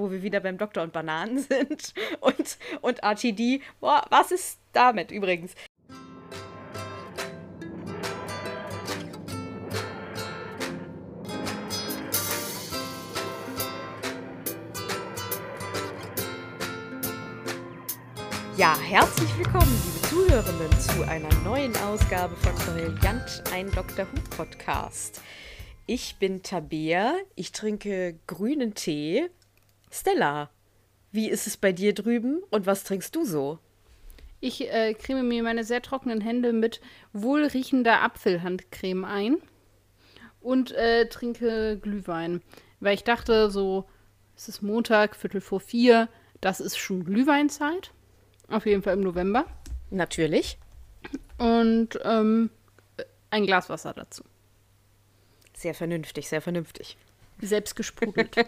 wo wir wieder beim Doktor und Bananen sind. Und, und RTD, boah, was ist damit übrigens? Ja, herzlich willkommen, liebe Zuhörenden, zu einer neuen Ausgabe von Brillant, ein Dr. Who Podcast. Ich bin Tabea, ich trinke grünen Tee. Stella, wie ist es bei dir drüben und was trinkst du so? Ich äh, creme mir meine sehr trockenen Hände mit wohlriechender Apfelhandcreme ein und äh, trinke Glühwein. Weil ich dachte, so, es ist Montag, Viertel vor vier, das ist schon Glühweinzeit. Auf jeden Fall im November. Natürlich. Und ähm, ein Glas Wasser dazu. Sehr vernünftig, sehr vernünftig. Selbst gesprudelt.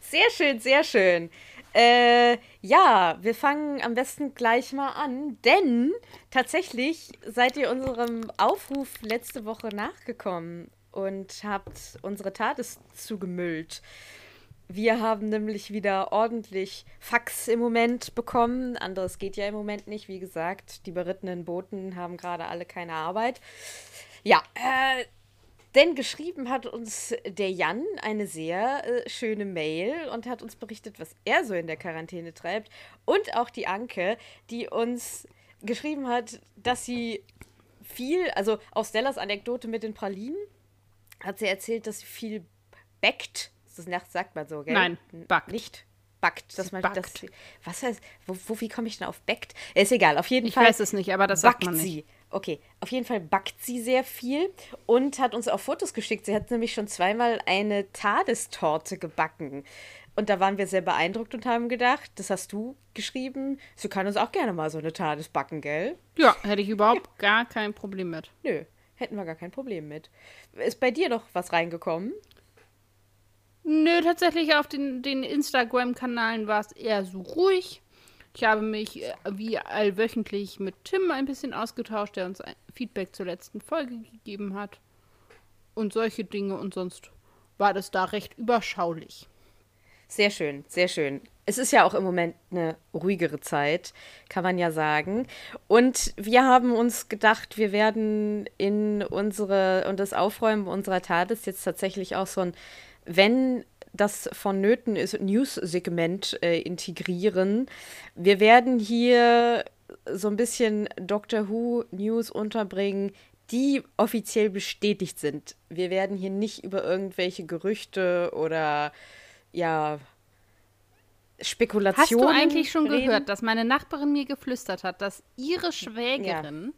sehr schön, sehr schön. Äh, ja, wir fangen am besten gleich mal an, denn tatsächlich seid ihr unserem Aufruf letzte Woche nachgekommen und habt unsere Tates zugemüllt. Wir haben nämlich wieder ordentlich Fax im Moment bekommen. Anderes geht ja im Moment nicht. Wie gesagt, die berittenen Boten haben gerade alle keine Arbeit. Ja, äh, denn geschrieben hat uns der Jan eine sehr äh, schöne Mail und hat uns berichtet, was er so in der Quarantäne treibt. Und auch die Anke, die uns geschrieben hat, dass sie viel, also aus Stellas Anekdote mit den Pralinen, hat sie erzählt, dass sie viel backt das sagt man so, gell? Nein, backt. Nicht backt. Dass man, backt. Das, was heißt, wo, wo wie komme ich denn auf backt? Ist egal, auf jeden ich Fall. Ich weiß es nicht, aber das sagt man nicht. sie. Okay, auf jeden Fall backt sie sehr viel und hat uns auch Fotos geschickt. Sie hat nämlich schon zweimal eine Tadestorte gebacken. Und da waren wir sehr beeindruckt und haben gedacht, das hast du geschrieben, sie kann uns auch gerne mal so eine Tades backen, gell? Ja, hätte ich überhaupt gar kein Problem mit. Nö, hätten wir gar kein Problem mit. Ist bei dir noch was reingekommen? Nö, tatsächlich auf den, den Instagram-Kanalen war es eher so ruhig. Ich habe mich äh, wie allwöchentlich mit Tim ein bisschen ausgetauscht, der uns Feedback zur letzten Folge gegeben hat. Und solche Dinge und sonst war das da recht überschaulich. Sehr schön, sehr schön. Es ist ja auch im Moment eine ruhigere Zeit, kann man ja sagen. Und wir haben uns gedacht, wir werden in unsere und das Aufräumen unserer Tat ist jetzt tatsächlich auch so ein wenn das vonnöten ist, News-Segment äh, integrieren. Wir werden hier so ein bisschen Doctor Who News unterbringen, die offiziell bestätigt sind. Wir werden hier nicht über irgendwelche Gerüchte oder ja Spekulationen. Hast du eigentlich schon reden? gehört, dass meine Nachbarin mir geflüstert hat, dass ihre Schwägerin.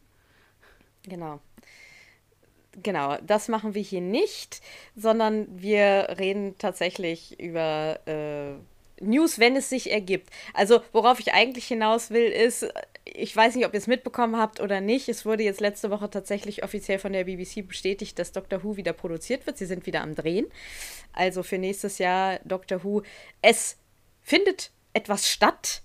Ja. Genau. Genau, das machen wir hier nicht, sondern wir reden tatsächlich über äh, News, wenn es sich ergibt. Also, worauf ich eigentlich hinaus will, ist, ich weiß nicht, ob ihr es mitbekommen habt oder nicht. Es wurde jetzt letzte Woche tatsächlich offiziell von der BBC bestätigt, dass Doctor Who wieder produziert wird. Sie sind wieder am Drehen. Also für nächstes Jahr Doctor Who. Es findet etwas statt.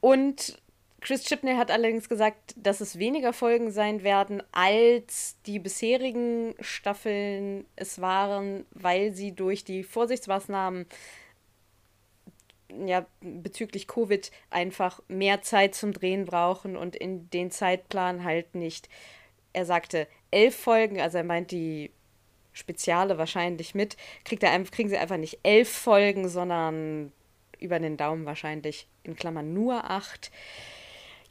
Und Chris Chipney hat allerdings gesagt, dass es weniger Folgen sein werden, als die bisherigen Staffeln es waren, weil sie durch die Vorsichtsmaßnahmen ja, bezüglich Covid einfach mehr Zeit zum Drehen brauchen und in den Zeitplan halt nicht. Er sagte elf Folgen, also er meint die Speziale wahrscheinlich mit, kriegt er, kriegen sie einfach nicht elf Folgen, sondern über den Daumen wahrscheinlich in Klammern nur acht.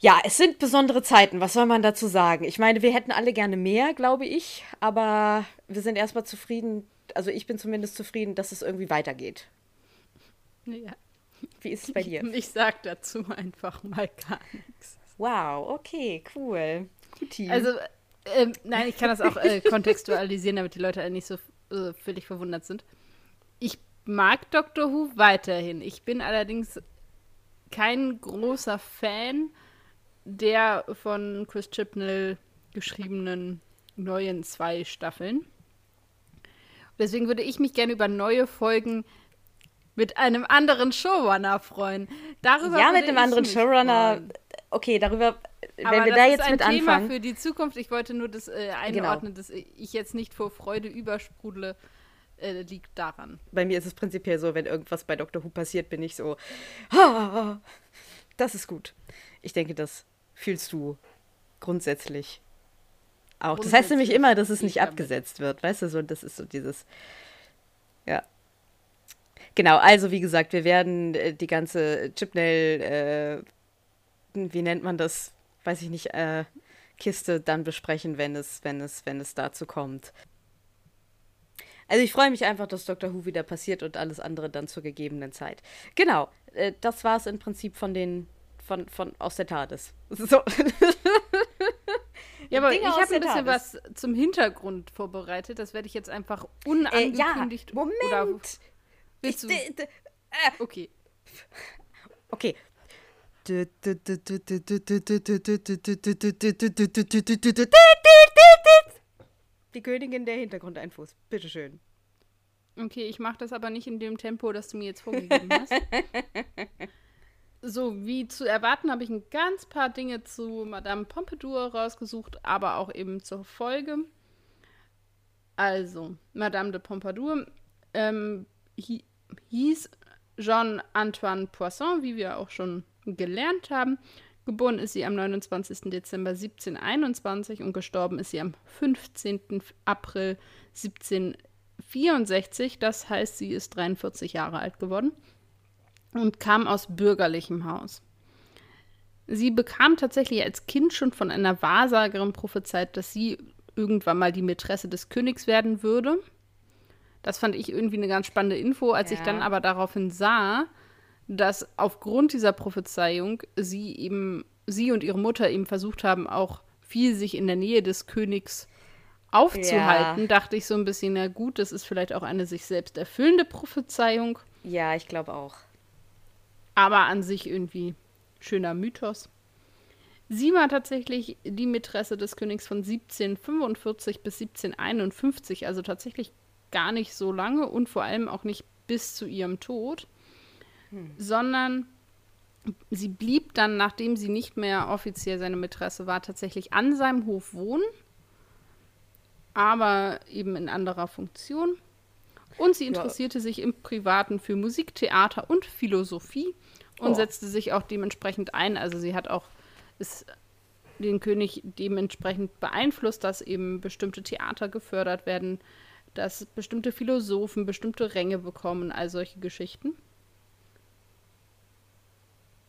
Ja, es sind besondere Zeiten. Was soll man dazu sagen? Ich meine, wir hätten alle gerne mehr, glaube ich, aber wir sind erstmal zufrieden. Also ich bin zumindest zufrieden, dass es irgendwie weitergeht. Ja. Wie ist es bei dir? Ich sag dazu einfach mal gar nichts. Wow, okay, cool. Guti. Also, ähm, nein, ich kann das auch äh, kontextualisieren, damit die Leute nicht so äh, völlig verwundert sind. Ich mag Doctor Who weiterhin. Ich bin allerdings kein großer Fan der von Chris Chibnall geschriebenen neuen zwei Staffeln. Deswegen würde ich mich gerne über neue Folgen mit einem anderen Showrunner freuen. Darüber ja, mit einem anderen Showrunner. Freuen. Okay, darüber, Aber wenn wir da jetzt mit anfangen. Das ist ein Thema für die Zukunft. Ich wollte nur das äh, einordnen, genau. dass ich jetzt nicht vor Freude übersprudle, äh, liegt daran. Bei mir ist es prinzipiell so, wenn irgendwas bei Dr. Who passiert, bin ich so, ah, das ist gut. Ich denke, das fühlst du grundsätzlich auch. Das heißt nämlich immer, dass es nicht abgesetzt wird, weißt du, so, das ist so dieses, ja. Genau, also wie gesagt, wir werden äh, die ganze Chipnail, äh, wie nennt man das, weiß ich nicht, äh, Kiste dann besprechen, wenn es, wenn es, wenn es dazu kommt. Also ich freue mich einfach, dass Dr. Who wieder passiert und alles andere dann zur gegebenen Zeit. Genau, äh, das war es im Prinzip von den, von, von aus der TARDIS. So. Ja, aber Dinge ich habe ein bisschen was zum Hintergrund vorbereitet. Das werde ich jetzt einfach unangekündigt. Äh, ja, Moment. Oder willst ich, du? Äh, okay. Okay. Die Königin der Hintergrundeinfluss. Bitteschön. Okay, ich mache das aber nicht in dem Tempo, das du mir jetzt vorgegeben hast. so, wie zu erwarten, habe ich ein ganz paar Dinge zu Madame Pompadour rausgesucht, aber auch eben zur Folge. Also, Madame de Pompadour ähm, hieß Jean-Antoine Poisson, wie wir auch schon gelernt haben. Geboren ist sie am 29. Dezember 1721 und gestorben ist sie am 15. April 1764. Das heißt, sie ist 43 Jahre alt geworden und kam aus bürgerlichem Haus. Sie bekam tatsächlich als Kind schon von einer Wahrsagerin prophezeit, dass sie irgendwann mal die Mätresse des Königs werden würde. Das fand ich irgendwie eine ganz spannende Info. Als ja. ich dann aber daraufhin sah, dass aufgrund dieser Prophezeiung sie eben, sie und ihre Mutter eben versucht haben, auch viel sich in der Nähe des Königs aufzuhalten, ja. dachte ich so ein bisschen, na gut, das ist vielleicht auch eine sich selbst erfüllende Prophezeiung. Ja, ich glaube auch. Aber an sich irgendwie schöner Mythos. Sie war tatsächlich die Mätresse des Königs von 1745 bis 1751, also tatsächlich gar nicht so lange und vor allem auch nicht bis zu ihrem Tod hm. sondern sie blieb dann, nachdem sie nicht mehr offiziell seine Mätresse war, tatsächlich an seinem Hof wohnen, aber eben in anderer Funktion. Und sie interessierte ja. sich im Privaten für Musik, Theater und Philosophie und oh. setzte sich auch dementsprechend ein. Also sie hat auch ist den König dementsprechend beeinflusst, dass eben bestimmte Theater gefördert werden, dass bestimmte Philosophen bestimmte Ränge bekommen, all solche Geschichten.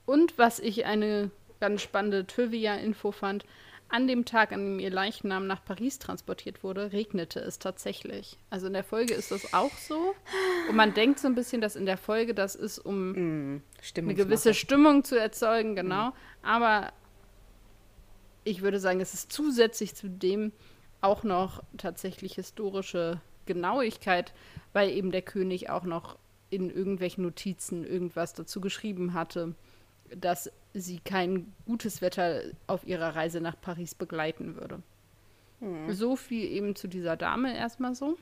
Und was ich eine ganz spannende Trivia-Info fand, an dem Tag, an dem ihr Leichnam nach Paris transportiert wurde, regnete es tatsächlich. Also in der Folge ist das auch so. Und man denkt so ein bisschen, dass in der Folge das ist, um mm, eine gewisse Stimmung zu erzeugen, genau. Mm. Aber ich würde sagen, es ist zusätzlich zu dem auch noch tatsächlich historische Genauigkeit, weil eben der König auch noch in irgendwelchen Notizen irgendwas dazu geschrieben hatte dass sie kein gutes Wetter auf ihrer Reise nach Paris begleiten würde. Hm. So viel eben zu dieser Dame erstmal so.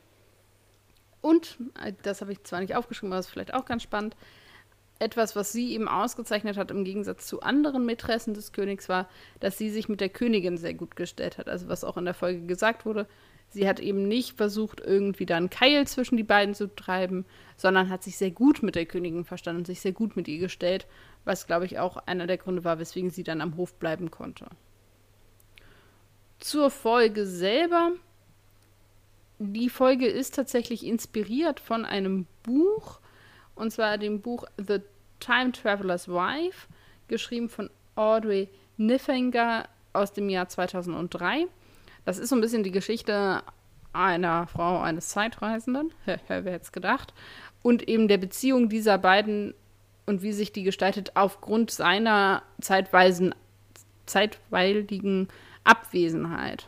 Und, äh, das habe ich zwar nicht aufgeschrieben, aber das ist vielleicht auch ganz spannend, etwas, was sie eben ausgezeichnet hat im Gegensatz zu anderen Mätressen des Königs, war, dass sie sich mit der Königin sehr gut gestellt hat. Also was auch in der Folge gesagt wurde, sie hat eben nicht versucht, irgendwie da einen Keil zwischen die beiden zu treiben, sondern hat sich sehr gut mit der Königin verstanden und sich sehr gut mit ihr gestellt was glaube ich auch einer der Gründe war, weswegen sie dann am Hof bleiben konnte. Zur Folge selber. Die Folge ist tatsächlich inspiriert von einem Buch, und zwar dem Buch The Time Traveler's Wife, geschrieben von Audrey Niffinger aus dem Jahr 2003. Das ist so ein bisschen die Geschichte einer Frau, eines Zeitreisenden, wer hätte es gedacht, und eben der Beziehung dieser beiden und wie sich die gestaltet aufgrund seiner zeitweisen, zeitweiligen Abwesenheit.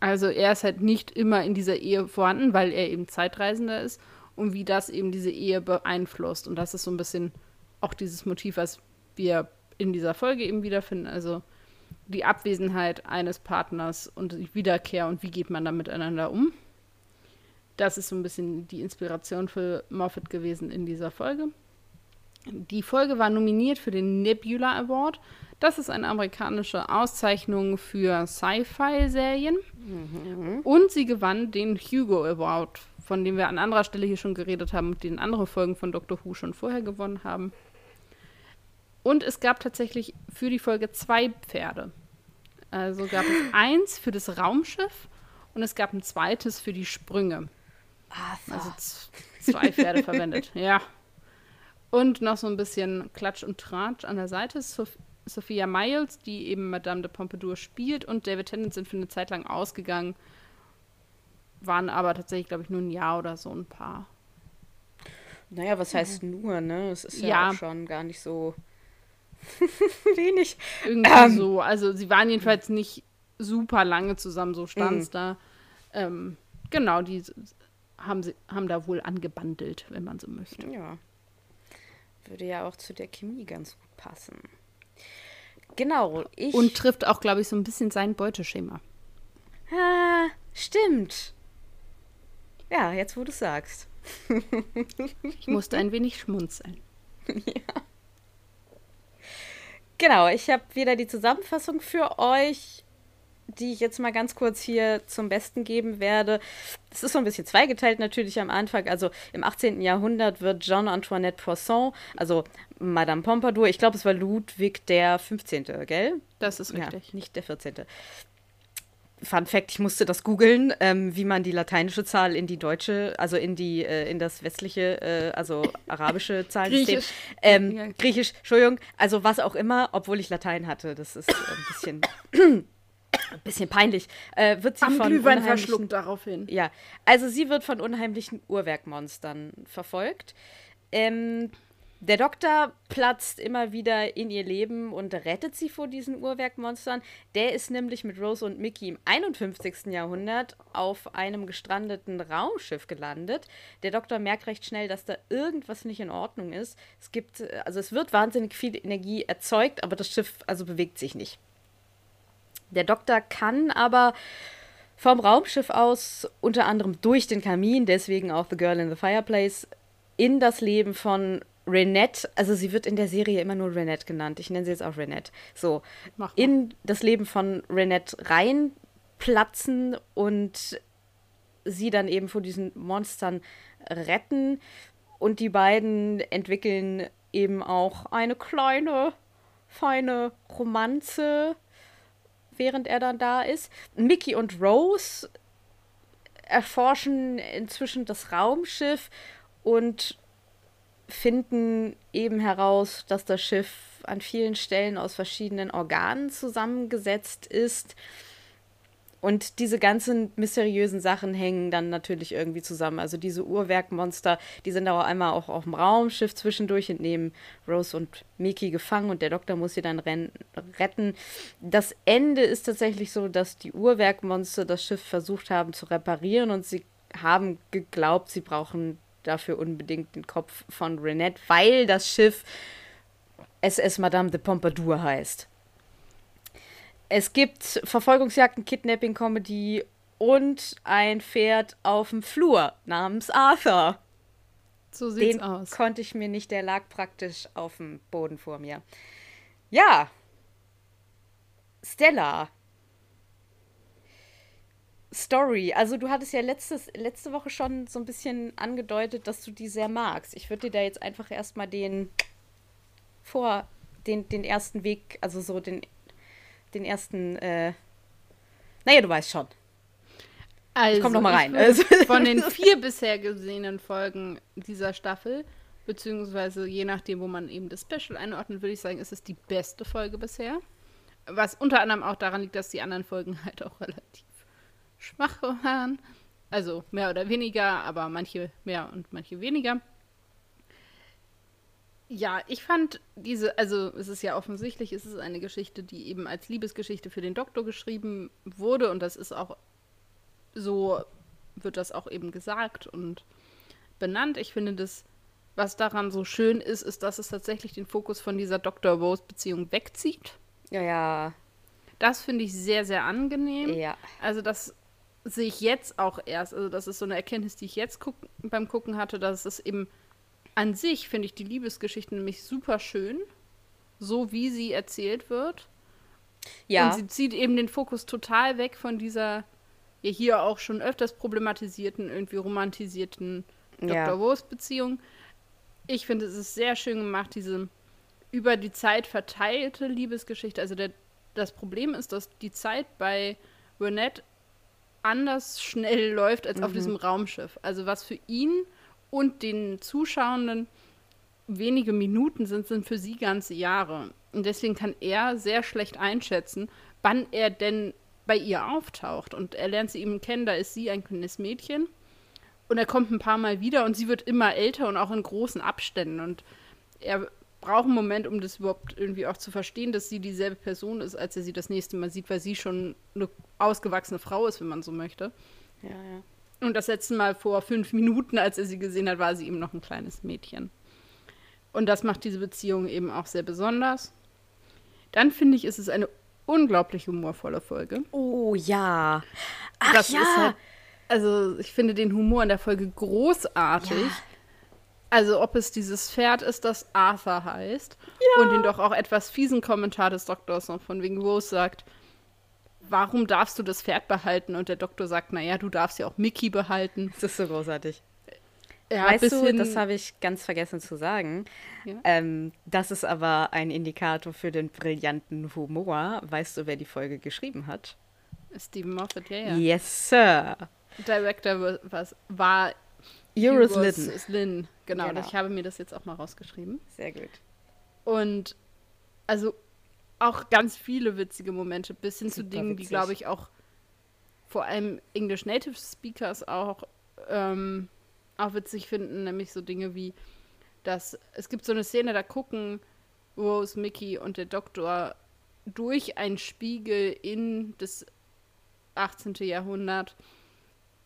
Also er ist halt nicht immer in dieser Ehe vorhanden, weil er eben Zeitreisender ist und wie das eben diese Ehe beeinflusst. Und das ist so ein bisschen auch dieses Motiv, was wir in dieser Folge eben wiederfinden. Also die Abwesenheit eines Partners und die Wiederkehr und wie geht man da miteinander um. Das ist so ein bisschen die Inspiration für Moffat gewesen in dieser Folge. Die Folge war nominiert für den Nebula Award. Das ist eine amerikanische Auszeichnung für Sci-Fi-Serien. Mhm. Und sie gewann den Hugo Award von dem wir an anderer Stelle hier schon geredet haben und den andere Folgen von Doctor Who schon vorher gewonnen haben. Und es gab tatsächlich für die Folge zwei Pferde. Also gab es eins für das Raumschiff und es gab ein zweites für die Sprünge. Arthur. Also zwei Pferde verwendet, ja. Und noch so ein bisschen Klatsch und Tratsch an der Seite ist Sof Sophia Miles, die eben Madame de Pompadour spielt, und David Tennant sind für eine Zeit lang ausgegangen, waren aber tatsächlich, glaube ich, nur ein Jahr oder so ein Paar. Naja, was heißt nur, ne? Es ist ja, Ja. schon gar nicht so wenig. Irgendwie Ähm. so. Also sie waren jedenfalls nicht super lange zusammen, so stand es Mhm. da. Ähm, genau, die haben, sie, haben da wohl angebandelt, wenn man so möchte. Ja. Würde ja auch zu der Chemie ganz gut passen. Genau, ich. Und trifft auch, glaube ich, so ein bisschen sein Beuteschema. Ah, stimmt. Ja, jetzt wo du sagst. Ich musste ein wenig schmunzeln. Genau, ich habe wieder die Zusammenfassung für euch, die ich jetzt mal ganz kurz hier zum Besten geben werde. Es ist so ein bisschen zweigeteilt natürlich am Anfang. Also im 18. Jahrhundert wird Jean Antoinette Poisson, also Madame Pompadour, ich glaube, es war Ludwig der 15., gell? Das ist Ja, richtig. nicht der 14. Fun Fact, ich musste das googeln, ähm, wie man die lateinische Zahl in die deutsche, also in die, äh, in das westliche, äh, also arabische Zahlensystem. Griechisch. Ähm, Ja. Griechisch, Entschuldigung, also was auch immer, obwohl ich Latein hatte, das ist äh, ein bisschen, ein bisschen peinlich. Äh, wird sie Am von Glühwein verschluckt daraufhin. ja, also sie wird von unheimlichen Uhrwerkmonstern verfolgt. Ähm, der Doktor platzt immer wieder in ihr Leben und rettet sie vor diesen Uhrwerkmonstern. Der ist nämlich mit Rose und Mickey im 51. Jahrhundert auf einem gestrandeten Raumschiff gelandet. Der Doktor merkt recht schnell, dass da irgendwas nicht in Ordnung ist. Es gibt, äh, also es wird wahnsinnig viel Energie erzeugt, aber das Schiff also bewegt sich nicht. Der Doktor kann aber vom Raumschiff aus, unter anderem durch den Kamin, deswegen auch The Girl in the Fireplace, in das Leben von Renette, also sie wird in der Serie immer nur Renette genannt, ich nenne sie jetzt auch Renette, so, in das Leben von Renette reinplatzen und sie dann eben vor diesen Monstern retten. Und die beiden entwickeln eben auch eine kleine, feine Romanze, während er dann da ist. Mickey und Rose erforschen inzwischen das Raumschiff und finden eben heraus, dass das Schiff an vielen Stellen aus verschiedenen Organen zusammengesetzt ist. Und diese ganzen mysteriösen Sachen hängen dann natürlich irgendwie zusammen. Also diese Uhrwerkmonster, die sind aber einmal auch auf dem Raumschiff zwischendurch und nehmen Rose und Mickey gefangen und der Doktor muss sie dann retten. Das Ende ist tatsächlich so, dass die Uhrwerkmonster das Schiff versucht haben zu reparieren und sie haben geglaubt, sie brauchen dafür unbedingt den Kopf von Renette, weil das Schiff SS Madame de Pompadour heißt. Es gibt Verfolgungsjagden, Kidnapping-Comedy und ein Pferd auf dem Flur namens Arthur. So sieht's Den aus. konnte ich mir nicht, der lag praktisch auf dem Boden vor mir. Ja. Stella. Story. Also du hattest ja letztes, letzte Woche schon so ein bisschen angedeutet, dass du die sehr magst. Ich würde dir da jetzt einfach erstmal den vor, den, den ersten Weg, also so den, den ersten, äh, naja, du weißt schon. Also, komm noch mal rein. ich Also- Von den vier bisher gesehenen Folgen dieser Staffel, beziehungsweise je nachdem, wo man eben das Special einordnet, würde ich sagen, ist es die beste Folge bisher. Was unter anderem auch daran liegt, dass die anderen Folgen halt auch relativ schwach waren. Also mehr oder weniger, aber manche mehr und manche weniger. Ja, ich fand diese, also es ist ja offensichtlich, es ist eine Geschichte, die eben als Liebesgeschichte für den Doktor geschrieben wurde und das ist auch so wird das auch eben gesagt und benannt. Ich finde das, was daran so schön ist, ist, dass es tatsächlich den Fokus von dieser Dr. Rose-Beziehung wegzieht. Ja, ja, Das finde ich sehr, sehr angenehm. ja. Also das sehe ich jetzt auch erst. Also das ist so eine Erkenntnis, die ich jetzt guck beim Gucken hatte, dass es eben an sich, finde ich die Liebesgeschichte nämlich super schön, so wie sie erzählt wird. Ja, Und sie zieht eben den Fokus total weg von dieser ja hier auch schon öfters problematisierten, irgendwie romantisierten Dr. Ja. Wos Beziehung. Ich finde, es ist sehr schön gemacht, diese über die Zeit verteilte Liebesgeschichte. Also der, das Problem ist, dass die Zeit bei Burnett anders schnell läuft als auf diesem Raumschiff. Also was für ihn und den Zuschauenden wenige Minuten sind, sind für sie ganze Jahre. Und deswegen kann er sehr schlecht einschätzen, wann er denn bei ihr auftaucht. Und er lernt sie eben kennen, da ist sie ein kleines Mädchen. Und er kommt ein paar Mal wieder und sie wird immer älter und auch in großen Abständen. Und er braucht einen Moment, um das überhaupt irgendwie auch zu verstehen, dass sie dieselbe Person ist, als er sie das nächste Mal sieht, weil sie schon eine ausgewachsene Frau ist, wenn man so möchte. Ja, ja. Und das letzte Mal vor fünf Minuten, als er sie gesehen hat, war sie eben noch ein kleines Mädchen. Und das macht diese Beziehung eben auch sehr besonders. Dann finde ich, ist es eine unglaublich humorvolle Folge. Oh ja. Ach das ja. halt, also ich finde den Humor in der Folge großartig. Ja. Also ob es dieses Pferd ist, das Arthur heißt. Und den doch auch etwas fiesen Kommentar des Doktors noch von wegen Rose sagt, warum darfst du das Pferd behalten? Und der Doktor sagt, naja, du darfst ja auch Mickey behalten. das ist so großartig. Ja, weißt du, das habe ich ganz vergessen zu sagen. Ja. Ähm, das ist aber ein Indikator für den brillanten Humor. Weißt du, wer die Folge geschrieben hat? Stephen Moffat, ja, ja. Yes, Sir. Director wa- was, war Euros Lydon. Lynn. Genau, Genau. ich habe mir das jetzt auch mal rausgeschrieben. Sehr gut. Und also auch ganz viele witzige Momente, bis hin zu Dingen, die, witzig. glaube ich, auch vor allem English Native Speakers auch, ähm, auch witzig finden, nämlich so Dinge wie, dass es gibt so eine Szene, da gucken Rose, Mickey und der Doktor durch einen Spiegel in das 18. Jahrhundert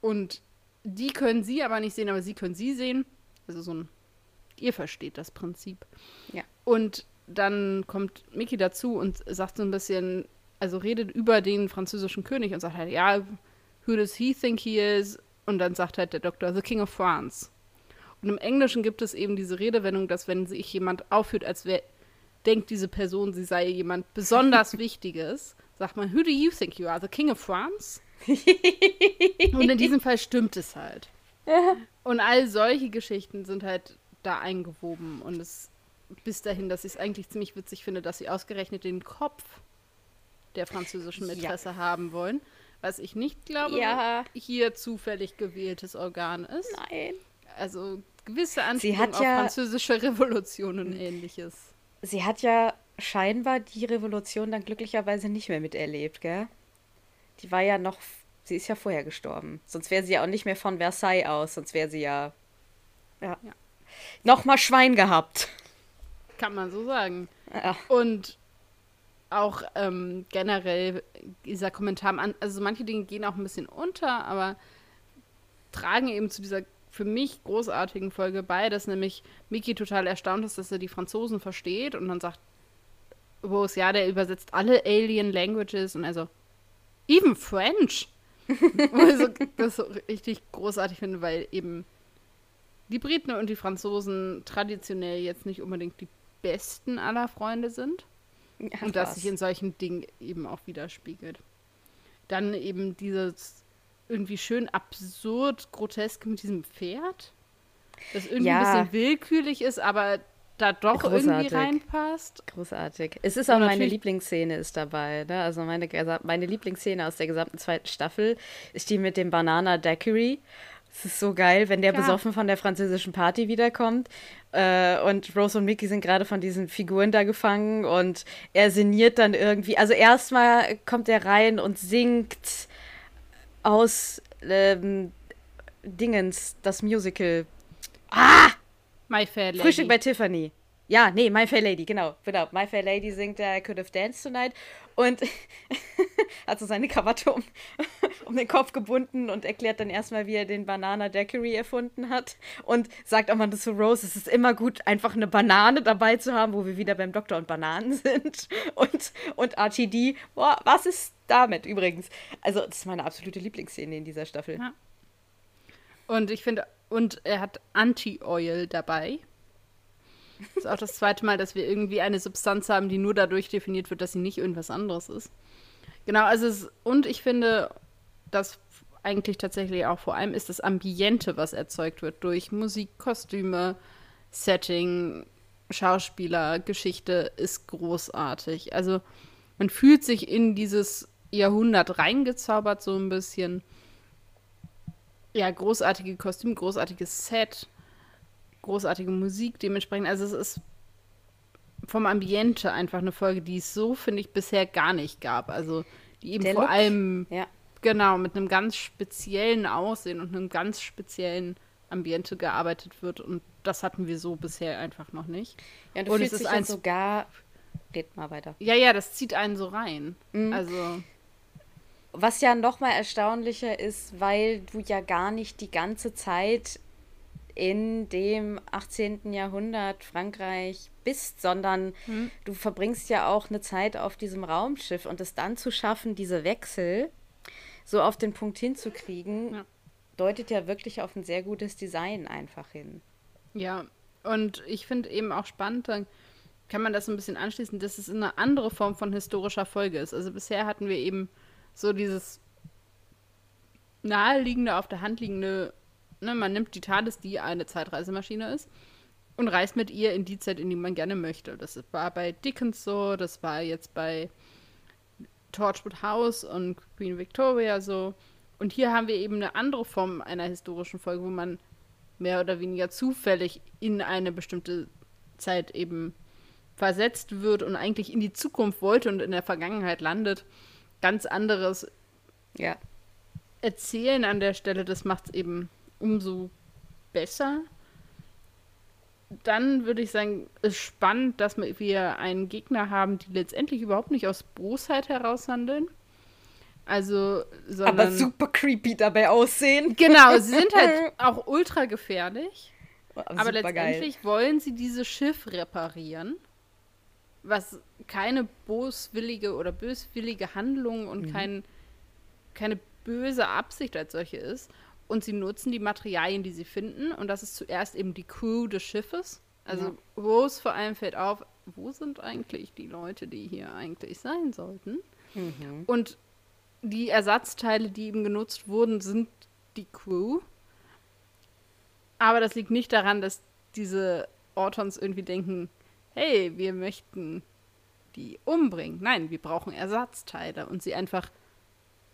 und die können sie aber nicht sehen, aber sie können sie sehen. Also so ein, ihr versteht das Prinzip. Ja. Und dann kommt Mickey dazu und sagt so ein bisschen, also redet über den französischen König und sagt halt, ja, who does he think he is? Und dann sagt halt der Doktor, the King of France. Und im Englischen gibt es eben diese Redewendung, dass wenn sich jemand aufführt, als wäre, denkt diese Person, sie sei jemand besonders Wichtiges, sagt man, who do you think you are? The King of France? Und in diesem Fall stimmt es halt. Und all solche Geschichten sind halt da eingewoben. Und es bis dahin, dass ich es eigentlich ziemlich witzig finde, dass sie ausgerechnet den Kopf der französischen Ja. Mätresse haben wollen. Was ich nicht glaube, Ja. hier zufällig gewähltes Organ ist. Nein. Also gewisse Anspielungen auf ja- französische Revolution und ähnliches. Sie hat ja scheinbar die Revolution dann glücklicherweise nicht mehr miterlebt, gell? Die war ja noch, sie ist ja vorher gestorben. Sonst wäre sie ja auch nicht mehr von Versailles aus, sonst wäre sie ja, ja, Ja. nochmal Schwein gehabt. Kann man so sagen. Ja. Und auch ähm, generell dieser Kommentar, also manche Dinge gehen auch ein bisschen unter, aber tragen eben zu dieser für mich großartigen Folge bei, dass nämlich Mickey total erstaunt ist, dass er die Franzosen versteht und dann sagt Rose, ja, der übersetzt alle Alien Languages und also even French. Wo ich so, das so richtig großartig finde, weil eben die Briten und die Franzosen traditionell jetzt nicht unbedingt die besten aller Freunde sind. Und das sich in solchen Dingen eben auch widerspiegelt. Dann eben dieses irgendwie schön absurd, grotesk mit diesem Pferd, das irgendwie Ja. ein bisschen willkürlich ist, aber da doch irgendwie Großartig. reinpasst. Großartig. Es ist auch meine Lieblingsszene ist dabei. Ne? Also meine, meine Lieblingsszene aus der gesamten zweiten Staffel ist die mit dem Banana Daiquiri. Es ist so geil, wenn der Ja. besoffen von der französischen Party wiederkommt. Äh, und Rose und Mickey sind gerade von diesen Figuren da gefangen und er sinniert dann irgendwie. Also erstmal kommt er rein und singt aus ähm, Dingens, das Musical. My Fair Lady. Frühstück bei Tiffany. Ja, nee, My Fair Lady, genau. genau. My Fair Lady singt da I Could Have Danced Tonight und hat so seine Krawatte um, um den Kopf gebunden und erklärt dann erstmal, wie er den Banana Daiquiri erfunden hat und sagt auch mal zu Rose, es ist immer gut, einfach eine Banane dabei zu haben, wo wir wieder beim Doktor und Bananen sind. Und, und RTD, boah, was ist damit übrigens? Also, das ist meine absolute Lieblingsszene in dieser Staffel. Ja. Und ich finde, und er hat Anti-Oil dabei. Das ist auch das zweite Mal, dass wir irgendwie eine Substanz haben, die nur dadurch definiert wird, dass sie nicht irgendwas anderes ist. Genau, also es, und ich finde, dass eigentlich tatsächlich auch vor allem ist das Ambiente, was erzeugt wird durch Musik, Kostüme, Setting, Schauspieler, Geschichte ist großartig. Also man fühlt sich in dieses Jahrhundert reingezaubert so ein bisschen. Ja, großartige Kostüme, großartiges Set, großartige Musik dementsprechend. Also es ist vom Ambiente einfach eine Folge, die es so, finde ich, bisher gar nicht gab. Also die eben Der vor Look, allem, ja. genau, mit einem ganz speziellen Aussehen und einem ganz speziellen Ambiente gearbeitet wird. Und das hatten wir so bisher einfach noch nicht. Ja, du Und fühlst es ist dich sogar. Red mal weiter. Ja, ja, das zieht einen so rein. Mhm. Also, Was ja noch mal erstaunlicher ist, weil du ja gar nicht die ganze Zeit in dem 18. Jahrhundert Frankreich bist, sondern Mhm. du verbringst ja auch eine Zeit auf diesem Raumschiff und es dann zu schaffen, diese Wechsel so auf den Punkt hinzukriegen, Ja. deutet ja wirklich auf ein sehr gutes Design einfach hin. ja. Und ich finde eben auch spannend, dann kann man das so ein bisschen anschließen, dass es eine andere Form von historischer Folge ist. Also bisher hatten wir eben so dieses naheliegende, auf der Hand liegende, ne, man nimmt die TARDIS, die eine Zeitreisemaschine ist, und reist mit ihr in die Zeit, in die man gerne möchte. Das war bei Dickens so, das war jetzt bei Torchwood House und Queen Victoria so. Und hier haben wir eben eine andere Form einer historischen Folge, wo man mehr oder weniger zufällig in eine bestimmte Zeit eben versetzt wird und eigentlich in die Zukunft wollte und in der Vergangenheit landet. Ganz anderes Ja. Erzählen an der Stelle, das macht es eben umso besser. Dann würde ich sagen, ist spannend, dass wir einen Gegner haben, die letztendlich überhaupt nicht aus Bosheit heraus handeln. Also, sondern. Aber super creepy dabei aussehen. Genau, sie sind halt auch ultra gefährlich. Aber Super letztendlich wollen sie dieses Schiff reparieren, was keine boswillige oder böswillige Handlung und kein, keine böse Absicht als solche ist. Und sie nutzen die Materialien, die sie finden. Und das ist zuerst eben die Crew des Schiffes. Also Ja. Rose vor allem fällt auf, wo sind eigentlich die Leute, die hier eigentlich sein sollten? Mhm. Und die Ersatzteile, die eben genutzt wurden, sind die Crew. Aber das liegt nicht daran, dass diese Ortons irgendwie denken, hey, wir möchten die umbringen. Nein, wir brauchen Ersatzteile und sie einfach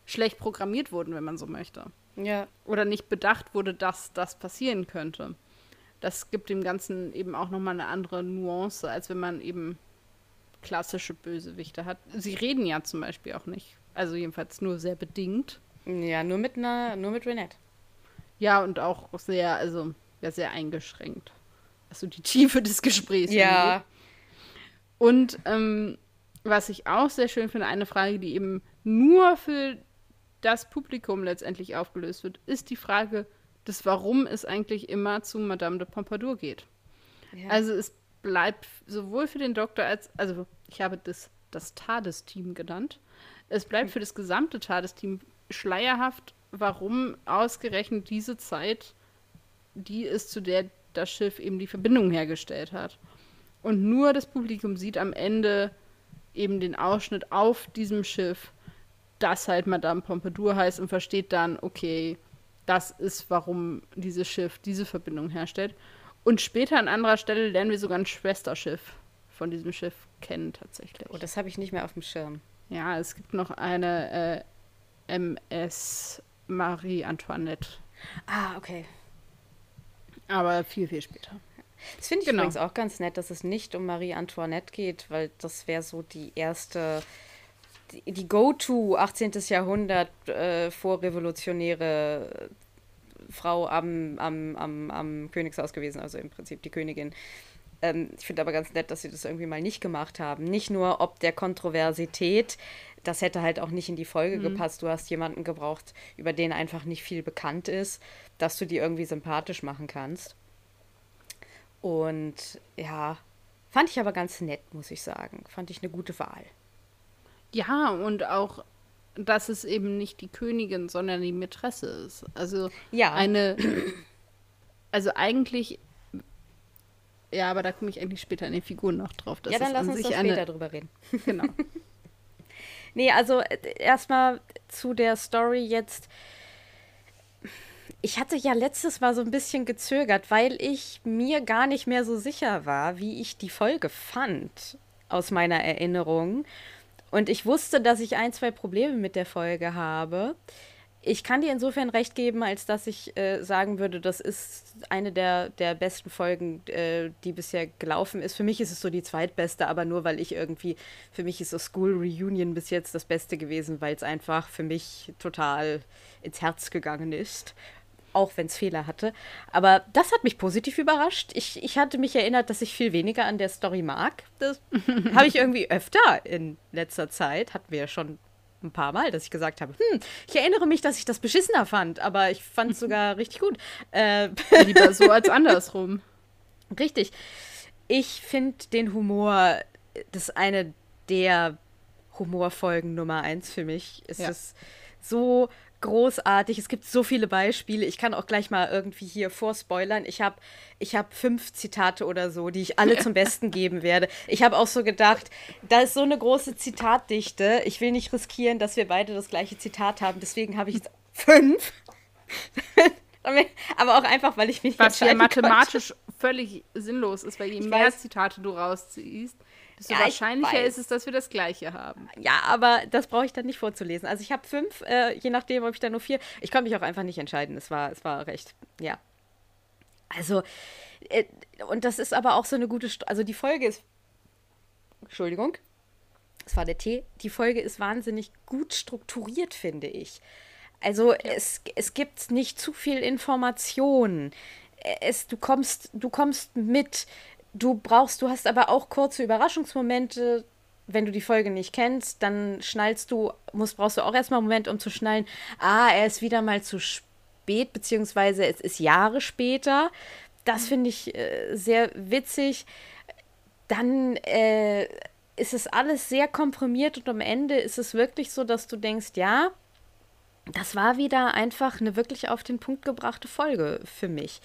schlecht programmiert wurden, wenn man so möchte. Ja. Oder nicht bedacht wurde, dass das passieren könnte. Das gibt dem Ganzen eben auch nochmal eine andere Nuance, als wenn man eben klassische Bösewichte hat. Sie reden ja zum Beispiel auch nicht. Also jedenfalls nur sehr bedingt. Ja, nur mit einer, nur mit Renette. Ja, und auch sehr, also ja, sehr eingeschränkt. Also die Tiefe des Gesprächs. Ja. Und ähm, was ich auch sehr schön finde, eine Frage, die eben nur für das Publikum letztendlich aufgelöst wird, ist die Frage des Warum es eigentlich immer zu Madame de Pompadour geht. Ja. Also es bleibt sowohl für den Doktor als, also ich habe das, das TARDIS-Team genannt, es bleibt für das gesamte TARDIS-Team schleierhaft, warum ausgerechnet diese Zeit die ist, zu der das Schiff eben die Verbindung hergestellt hat. Und nur das Publikum sieht am Ende eben den Ausschnitt auf diesem Schiff, das halt Madame Pompadour heißt und versteht dann, okay, das ist, warum dieses Schiff diese Verbindung herstellt. Und später an anderer Stelle lernen wir sogar ein Schwesterschiff von diesem Schiff kennen tatsächlich. Oh, das habe ich nicht mehr auf dem Schirm. Ja, es gibt noch eine äh, MS Marie Antoinette, Ah, okay. aber viel, viel später. Das finde ich Genau. übrigens auch ganz nett, dass es nicht um Marie Antoinette geht, weil das wäre so die erste, die, Go-To 18. Jahrhundert äh, vorrevolutionäre Frau am, am, am, am Königshaus gewesen, also im Prinzip die Königin. Ähm, ich finde aber ganz nett, dass sie das irgendwie mal nicht gemacht haben. Nicht nur ob der Kontroversität, das hätte halt auch nicht in die Folge gepasst. Du hast jemanden gebraucht, über den einfach nicht viel bekannt ist, dass du die irgendwie sympathisch machen kannst. Und ja, fand ich aber ganz nett, muss ich sagen. Fand ich eine gute Wahl. Ja, und auch, dass es eben nicht die Königin, sondern die Mätresse ist. Also Ja. eine, also eigentlich, ja, aber da komme ich eigentlich später in den Figuren noch drauf. dass ja, dann lass uns sich doch eine- später drüber reden. Genau. Nee, also äh, erstmal zu der Story jetzt. ich hatte ja letztes Mal so ein bisschen gezögert, weil ich mir gar nicht mehr so sicher war, wie ich die Folge fand aus meiner Erinnerung. Und ich wusste, dass ich ein, zwei Probleme mit der Folge habe. Ich kann dir insofern recht geben, als dass ich äh, sagen würde, das ist eine der, der besten Folgen, äh, die bisher gelaufen ist. Für mich ist es so die zweitbeste, aber nur weil ich irgendwie, für mich ist so School Reunion bis jetzt das Beste gewesen, weil es einfach für mich total ins Herz gegangen ist auch wenn es Fehler hatte. Aber das hat mich positiv überrascht. Ich, ich hatte mich erinnert, dass ich viel weniger an der Story mag. Das habe ich irgendwie öfter in letzter Zeit. Hatten wir ja schon ein paar Mal, dass ich gesagt habe, hm, ich erinnere mich, dass ich das beschissener fand, aber ich fand es sogar richtig gut. Äh, Lieber so als andersrum. Richtig. Ich finde den Humor, das ist eine der Humorfolgen Nummer eins für mich. Es ja. ist so großartig. Es gibt so viele Beispiele. Ich kann auch gleich mal irgendwie hier vorspoilern. Ich habe ich hab fünf Zitate oder so, die ich alle zum Besten geben werde. Ich habe auch so gedacht, da ist so eine große Zitatdichte. Ich will nicht riskieren, dass wir beide das gleiche Zitat haben. Deswegen habe ich jetzt fünf. Aber auch einfach, weil ich mich Was ja mathematisch konnte. völlig sinnlos ist, weil je ich mehr weiß. Zitate du rausziehst, desto ja, wahrscheinlicher ist es, dass wir das Gleiche haben. Ja, aber das brauche ich dann nicht vorzulesen. Also ich habe fünf, äh, je nachdem, ob ich da nur vier. Ich konnte mich auch einfach nicht entscheiden. Es war, es war recht, ja. Also, äh, und das ist aber auch so eine gute, St also die Folge ist, Entschuldigung, es war der Tee, die Folge ist wahnsinnig gut strukturiert, finde ich. Also ja. es, es gibt nicht zu viel Information. Es, du, kommst, du kommst mit du brauchst, du hast aber auch kurze Überraschungsmomente. Wenn du die Folge nicht kennst, dann schnallst du, musst, brauchst du auch erstmal einen Moment, um zu schnallen, ah, er ist wieder mal zu spät, beziehungsweise es ist Jahre später. Das mhm. finde ich äh, sehr witzig. Dann äh, ist es alles sehr komprimiert und am Ende ist es wirklich so, dass du denkst, ja, das war wieder einfach eine wirklich auf den Punkt gebrachte Folge für mich.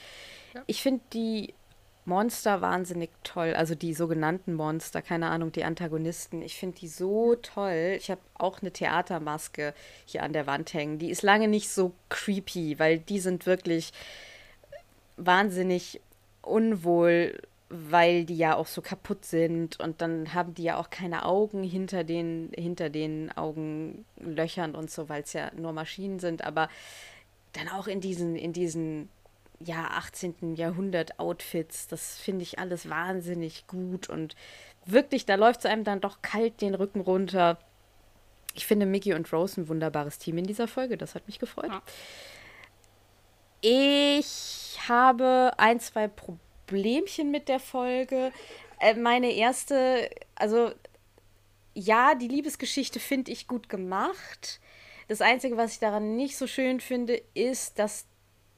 Ja. Ich finde die Monster wahnsinnig toll. Also die sogenannten Monster, keine Ahnung, die Antagonisten. Ich finde die so toll. Ich habe auch eine Theatermaske hier an der Wand hängen. Die ist lange nicht so creepy, weil die sind wirklich wahnsinnig unwohl, weil die ja auch so kaputt sind und dann haben die ja auch keine Augen hinter den, hinter den Augenlöchern und so, weil es ja nur Maschinen sind, aber dann auch in diesen, in diesen ja, 18. Jahrhundert Outfits. Das finde ich alles wahnsinnig gut und wirklich, da läuft es einem dann doch kalt den Rücken runter. Ich finde Mickey und Rose ein wunderbares Team in dieser Folge. Das hat mich gefreut. Ja. Ich habe ein, zwei Problemchen mit der Folge. Äh, meine erste, also ja, die Liebesgeschichte finde ich gut gemacht. Das Einzige, was ich daran nicht so schön finde, ist, dass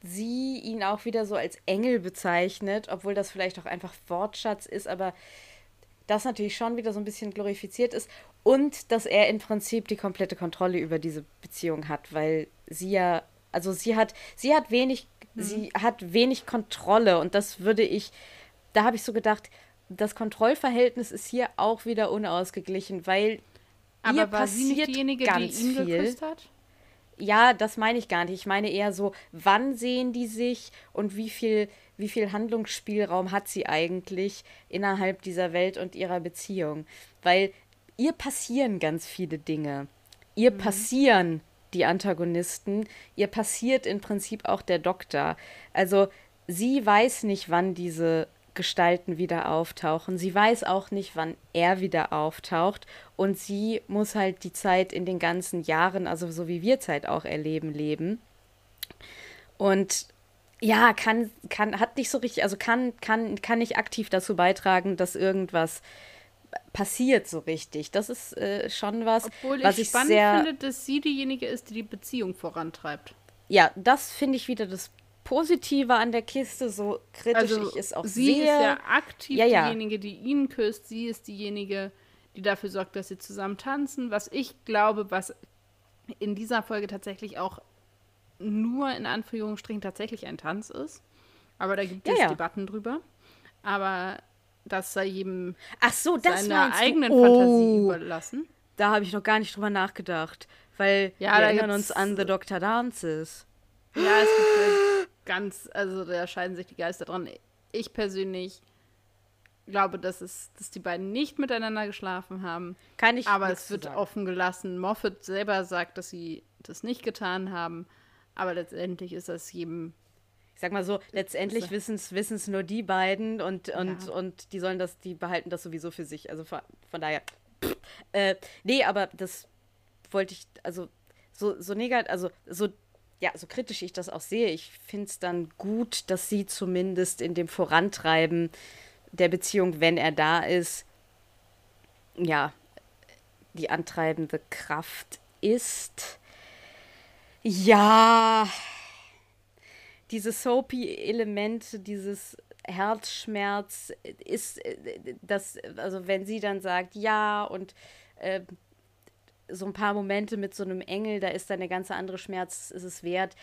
sie ihn auch wieder so als Engel bezeichnet, obwohl das vielleicht auch einfach Wortschatz ist, aber das natürlich schon wieder so ein bisschen glorifiziert ist und dass er im Prinzip die komplette Kontrolle über diese Beziehung hat, weil sie ja, also sie hat, sie hat wenig, mhm. sie hat wenig Kontrolle und das würde ich, da habe ich so gedacht, das Kontrollverhältnis ist hier auch wieder unausgeglichen, weil aber ihr war passiert sie nicht diejenige, ganz die ihn viel. geküsst hat? Ja, das meine ich gar nicht. Ich meine eher so, wann sehen die sich und wie viel, wie viel Handlungsspielraum hat sie eigentlich innerhalb dieser Welt und ihrer Beziehung? Weil ihr passieren ganz viele Dinge. Ihr mhm. passieren die Antagonisten, ihr passiert im Prinzip auch der Doktor. Also sie weiß nicht, wann diese Gestalten wieder auftauchen. Sie weiß auch nicht, wann er wieder auftaucht. Und sie muss halt die Zeit in den ganzen Jahren, also so wie wir Zeit auch erleben, leben. Und ja, kann, kann, hat nicht so richtig, also kann, kann, kann nicht aktiv dazu beitragen, dass irgendwas passiert so richtig. Das ist äh, schon was, Obwohl ich was ich spannend sehr, finde, dass sie diejenige ist, die die Beziehung vorantreibt. Ja, das finde ich wieder das Positive an der Kiste, so kritisch also, ich es auch sie sehe. ist ja aktiv ja, ja. diejenige, die ihn küsst. Sie ist diejenige, die dafür sorgt, dass sie zusammen tanzen. Was ich glaube, was in dieser Folge tatsächlich auch nur in Anführungsstrichen tatsächlich ein Tanz ist. Aber da gibt es ja, Debatten drüber. Aber das sei jedem Ach so, das seiner eigenen oh. Fantasie überlassen. Da habe ich noch gar nicht drüber nachgedacht. Weil ja, wir erinnern uns an The Doctor Dances. Ja, es gibt ganz, also da scheiden sich die Geister dran. Ich persönlich glaube, dass, es, dass die beiden nicht miteinander geschlafen haben. Kann ich Aber es wird sagen. offen gelassen. Moffat selber sagt, dass sie das nicht getan haben. Aber letztendlich ist das jedem. Ich sag mal so, letztendlich wissen es nur die beiden und, und, Ja. und die sollen das, die behalten das sowieso für sich. Also von, von daher. pff. Äh, nee, aber das wollte ich, also so, so negativ, also so, ja, so kritisch ich das auch sehe, ich finde es dann gut, dass sie zumindest in dem Vorantreiben der Beziehung, wenn er da ist, ja, die antreibende Kraft ist. Ja, diese soapy-Elemente, dieses Herzschmerz ist äh, das, also wenn sie dann sagt, ja, und äh, so ein paar Momente mit so einem Engel, da ist dann der ganze andere Schmerz, ist es wert.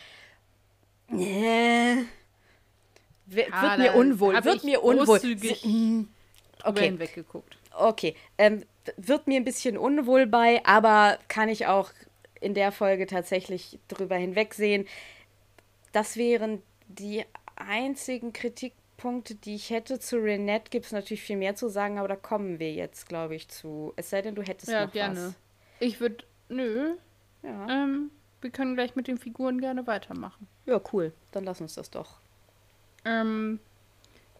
Äh, wird Ah, mir unwohl, wird mir unwohl. Okay, hinweggeguckt. Okay, ähm, wird mir ein bisschen unwohl bei, aber kann ich auch in der Folge tatsächlich drüber hinwegsehen. Das wären die einzigen Kritikpunkte, die ich hätte. Zu Renette gibt es natürlich viel mehr zu sagen, aber da kommen wir jetzt, glaube ich, zu. Es sei denn, du hättest Ja, noch gerne. Ich würde. Nö. Ja. Ähm, wir können gleich mit den Figuren gerne weitermachen. ja, cool. Dann lass uns das doch. Ähm,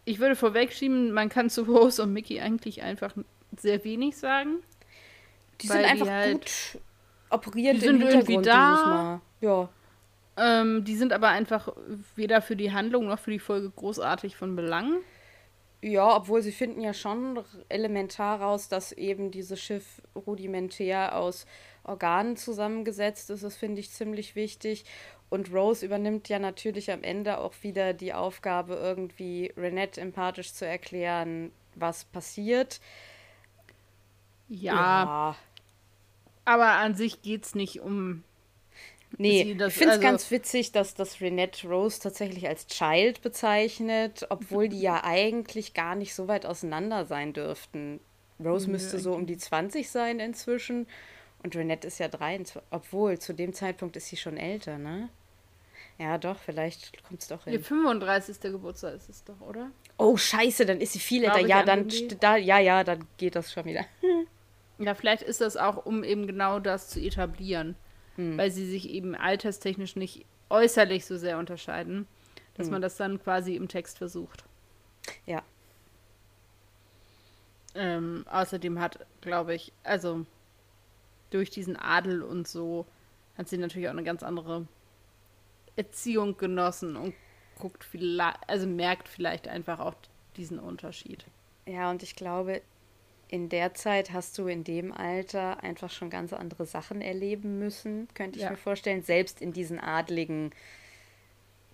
ich würde vorwegschieben, man kann zu Rose und Mickey eigentlich einfach sehr wenig sagen. Die sind die einfach halt- gut operiert die im sind irgendwie da. Ja. Ähm, die sind aber einfach weder für die Handlung noch für die Folge großartig von Belang. Ja, obwohl sie finden ja schon elementar raus, dass eben dieses Schiff rudimentär aus Organen zusammengesetzt ist. Das finde ich ziemlich wichtig. Und Rose übernimmt ja natürlich am Ende auch wieder die Aufgabe, irgendwie Renette empathisch zu erklären, was passiert. Ja, aber an sich geht es nicht um. Nee, das- ich finde es also- ganz witzig, dass das Renette Rose tatsächlich als Child bezeichnet, obwohl die ja eigentlich gar nicht so weit auseinander sein dürften. Rose müsste so um die 20 sein inzwischen und Renette ist ja 23, obwohl zu dem Zeitpunkt ist sie schon älter, ne? Ja, doch, vielleicht kommt es doch Ihr hin. 35. Geburtstag ist es doch, oder? Oh, scheiße, dann ist sie viel älter. Ja, an dann, da, ja, ja, dann geht das schon wieder. Ja, vielleicht ist das auch, um eben genau das zu etablieren. Hm. Weil sie sich eben alterstechnisch nicht äußerlich so sehr unterscheiden, dass Hm. man das dann quasi im Text versucht. Ja. Ähm, außerdem hat, glaube ich, also durch diesen Adel und so hat sie natürlich auch eine ganz andere Erziehung genossen und guckt vielleicht, also merkt vielleicht einfach auch diesen Unterschied. Ja, und ich glaube, in der Zeit hast du in dem Alter einfach schon ganz andere Sachen erleben müssen, könnte ich Ja. mir vorstellen, selbst in diesen adligen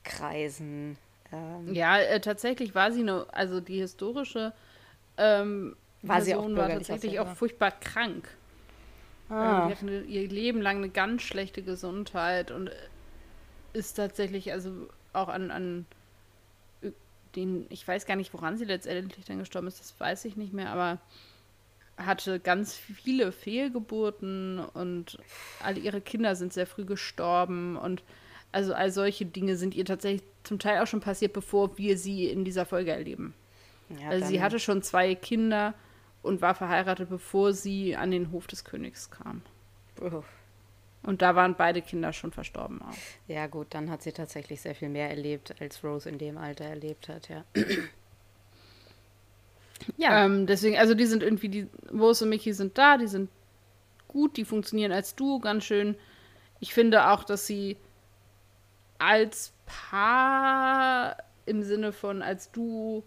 Kreisen. Ähm, Ja, äh, tatsächlich war sie eine, also die historische ähm, War sie Person auch war tatsächlich auch furchtbar krank. ah, Ähm, eine, ihr Leben lang eine ganz schlechte Gesundheit und äh, ist tatsächlich also auch an, an äh, den, ich weiß gar nicht, woran sie letztendlich dann gestorben ist, das weiß ich nicht mehr, aber hatte ganz viele Fehlgeburten und alle ihre Kinder sind sehr früh gestorben und also all solche Dinge sind ihr tatsächlich zum Teil auch schon passiert, bevor wir sie in dieser Folge erleben. ja, Also sie hatte schon zwei Kinder und war verheiratet, bevor sie an den Hof des Königs kam. Oh. Und da waren beide Kinder schon verstorben auch. Ja, gut, dann hat sie tatsächlich sehr viel mehr erlebt, als Rose in dem Alter erlebt hat, ja. Ja, Ähm, deswegen, also die sind irgendwie, die Rose und Mickey sind da, die sind gut, die funktionieren als Duo ganz schön. Ich finde auch, dass sie als Paar im Sinne von als Duo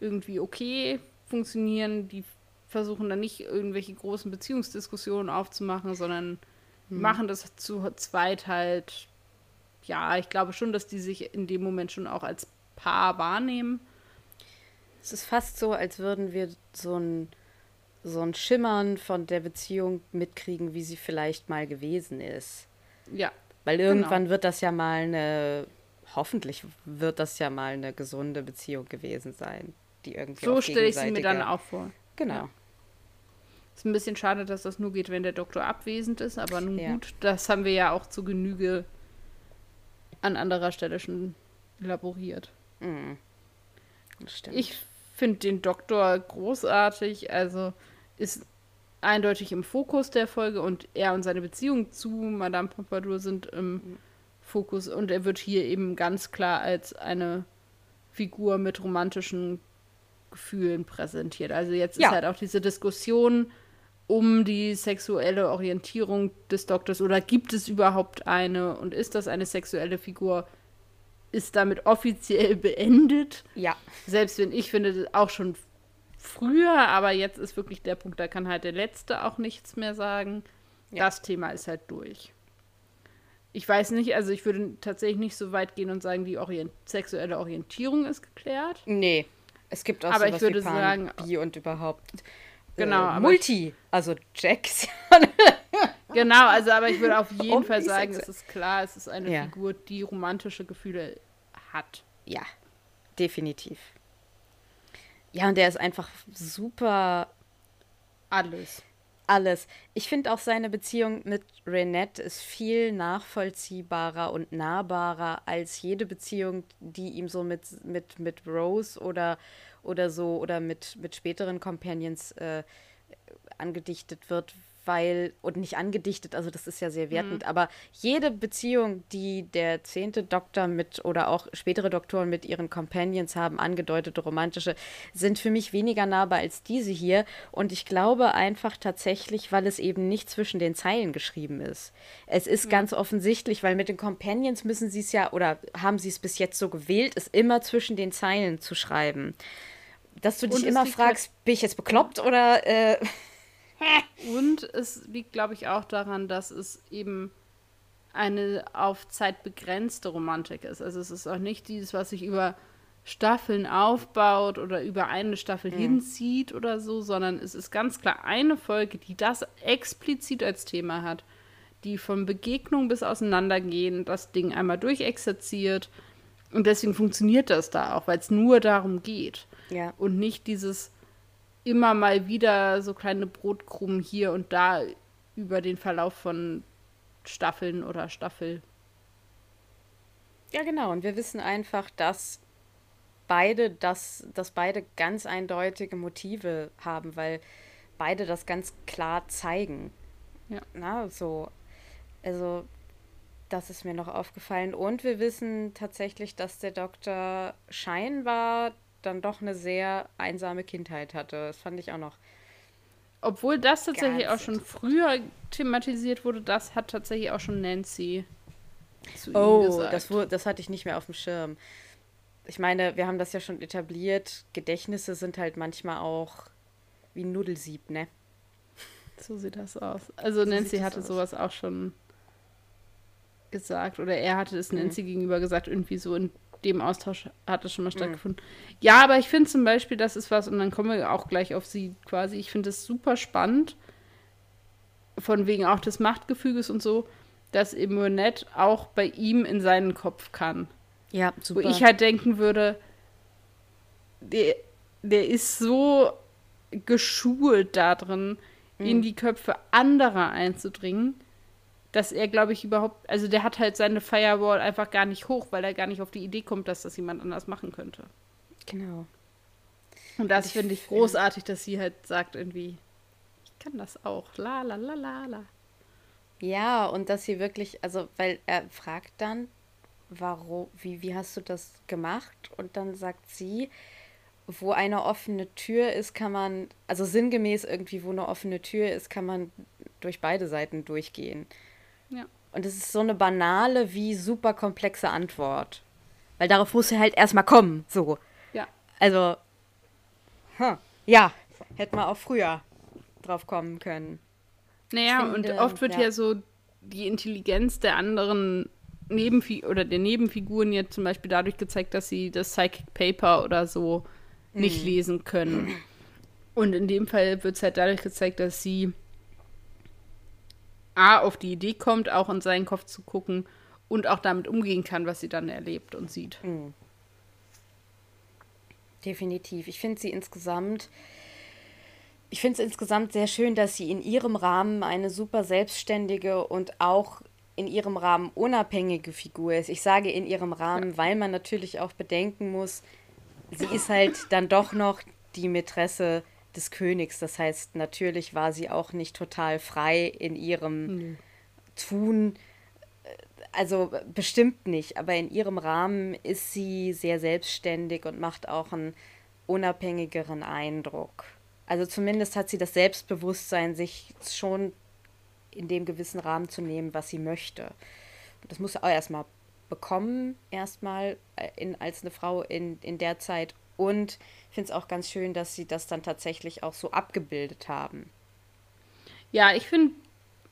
irgendwie okay funktionieren. Die versuchen dann nicht irgendwelche großen Beziehungsdiskussionen aufzumachen, sondern machen das zu zweit halt. Ja, ich glaube schon, dass die sich in dem Moment schon auch als Paar wahrnehmen. Es ist fast so, als würden wir so ein, so ein Schimmern von der Beziehung mitkriegen, wie sie vielleicht mal gewesen ist. Ja, Weil Genau. irgendwann wird das ja mal eine, hoffentlich wird das ja mal eine gesunde Beziehung gewesen sein, die irgendwie so stelle ich sie mir dann auch vor. Genau. Ja. Ist ein bisschen schade, dass das nur geht, wenn der Doktor abwesend ist, aber nun Ja. gut, das haben wir ja auch zu Genüge an anderer Stelle schon elaboriert. Mhm. Ich finde den Doktor großartig, also ist eindeutig im Fokus der Folge und er und seine Beziehung zu Madame Pompadour sind im Fokus und er wird hier eben ganz klar als eine Figur mit romantischen Gefühlen präsentiert. Also jetzt Ja. ist halt auch diese Diskussion um die sexuelle Orientierung des Doktors oder gibt es überhaupt eine und ist das eine sexuelle Figur, ist damit offiziell beendet. ja, Selbst wenn ich finde, das auch schon früher, aber jetzt ist wirklich der Punkt, da kann halt der Letzte auch nichts mehr sagen. Ja. Das Thema ist halt durch. Ich weiß nicht, also ich würde tatsächlich nicht so weit gehen und sagen, die Orient sexuelle Orientierung ist geklärt. nee. Es gibt auch Aber ich würde sagen- Bi und überhaupt. Genau, Äh, Multi, also Jax. Genau, also aber ich würde auf jeden Um Fall sagen, es ist klar, es ist eine Ja. Figur, die romantische Gefühle hat. ja, definitiv. Ja, und der ist einfach super Alles. alles. Ich finde auch seine Beziehung mit Renette ist viel nachvollziehbarer und nahbarer als jede Beziehung, die ihm so mit, mit, mit Rose oder, oder so oder mit, mit späteren Companions äh, angedichtet wird, weil, und nicht angedichtet, also das ist ja sehr wertend, aber jede Beziehung, die der zehnte Doktor mit oder auch spätere Doktoren mit ihren Companions haben, angedeutete romantische, sind für mich weniger nahbar als diese hier. Und ich glaube einfach tatsächlich, weil es eben nicht zwischen den Zeilen geschrieben ist. Es ist ganz offensichtlich, weil mit den Companions müssen sie es ja, oder haben sie es bis jetzt so gewählt, es immer zwischen den Zeilen zu schreiben. Dass du dich immer fragst, bin ich jetzt bekloppt oder äh, Und es liegt, glaube ich, auch daran, dass es eben eine auf Zeit begrenzte Romantik ist. Also es ist auch nicht dieses, was sich über Staffeln aufbaut oder über eine Staffel hinzieht oder so, sondern es ist ganz klar eine Folge, die das explizit als Thema hat, die von Begegnung bis Auseinandergehen das Ding einmal durchexerziert. Und deswegen funktioniert das da auch, weil es nur darum geht. Ja. Und nicht dieses immer mal wieder so kleine Brotkrumen hier und da über den Verlauf von Staffeln oder Staffel. Ja, genau. Und wir wissen einfach, dass beide das, dass beide ganz eindeutige Motive haben, weil beide das ganz klar zeigen. Ja. Na, so. Also, das ist mir noch aufgefallen. Und wir wissen tatsächlich, dass der Doktor scheinbar dann doch eine sehr einsame Kindheit hatte. Das fand ich auch noch. Obwohl das tatsächlich auch schon früher thematisiert wurde, das hat tatsächlich auch schon Nancy zu ihm Oh, gesagt. das, wu- das hatte ich nicht mehr auf dem Schirm. Ich meine, wir haben das ja schon etabliert. Gedächtnisse sind halt manchmal auch wie ein Nudelsieb, ne? So sieht das aus. Also So Nancy hatte aus. sowas auch schon gesagt oder er hatte es Mhm. Nancy gegenüber gesagt, irgendwie so in dem Austausch hat es schon mal stattgefunden. Ja, aber ich finde zum Beispiel, das ist was, und dann kommen wir auch gleich auf sie quasi, ich finde es super spannend, von wegen auch des Machtgefüges und so, dass eben Renette auch bei ihm in seinen Kopf kann. Ja, Wo ich halt denken würde, der, der ist so geschult darin, in die Köpfe anderer einzudringen, dass er, glaube ich, überhaupt, also der hat halt seine Firewall einfach gar nicht hoch, weil er gar nicht auf die Idee kommt, dass das jemand anders machen könnte. Genau. Und das Ich finde ich großartig, dass sie halt sagt irgendwie, ich kann das auch, la la la la la. Ja, und dass sie wirklich, also, weil er fragt dann, warum, wie, wie hast du das gemacht? Und dann sagt sie, wo eine offene Tür ist, kann man, also sinngemäß irgendwie, wo eine offene Tür ist, kann man durch beide Seiten durchgehen. Und es ist so eine banale wie super komplexe Antwort. Weil darauf muss er halt erstmal kommen, so. Ja. Also, hm, ja, hätte man auch früher drauf kommen können. Naja, Ich und finde, oft wird ja. ja. so die Intelligenz der anderen Nebenfi oder der Nebenfiguren jetzt zum Beispiel dadurch gezeigt, dass sie das Psychic Paper oder so nicht lesen können. Und in dem Fall wird es halt dadurch gezeigt, dass sie A, auf die Idee kommt, auch in seinen Kopf zu gucken und auch damit umgehen kann, was sie dann erlebt und sieht. Definitiv. Ich finde sie insgesamt, ich finde es insgesamt sehr schön, dass sie in ihrem Rahmen eine super selbstständige und auch in ihrem Rahmen unabhängige Figur ist. Ich sage in ihrem Rahmen, weil man natürlich auch bedenken muss, sie ist halt dann doch noch die Mätresse des Königs. Das heißt, natürlich war sie auch nicht total frei in ihrem mhm. Tun. Also bestimmt nicht, aber in ihrem Rahmen ist sie sehr selbstständig und macht auch einen unabhängigeren Eindruck. Also zumindest hat sie das Selbstbewusstsein, sich schon in dem gewissen Rahmen zu nehmen, was sie möchte. Das muss sie auch erstmal bekommen, erstmal äh, in, als eine Frau in, in der Zeit. Und ich finde es auch ganz schön, dass sie das dann tatsächlich auch so abgebildet haben. Ja, ich finde,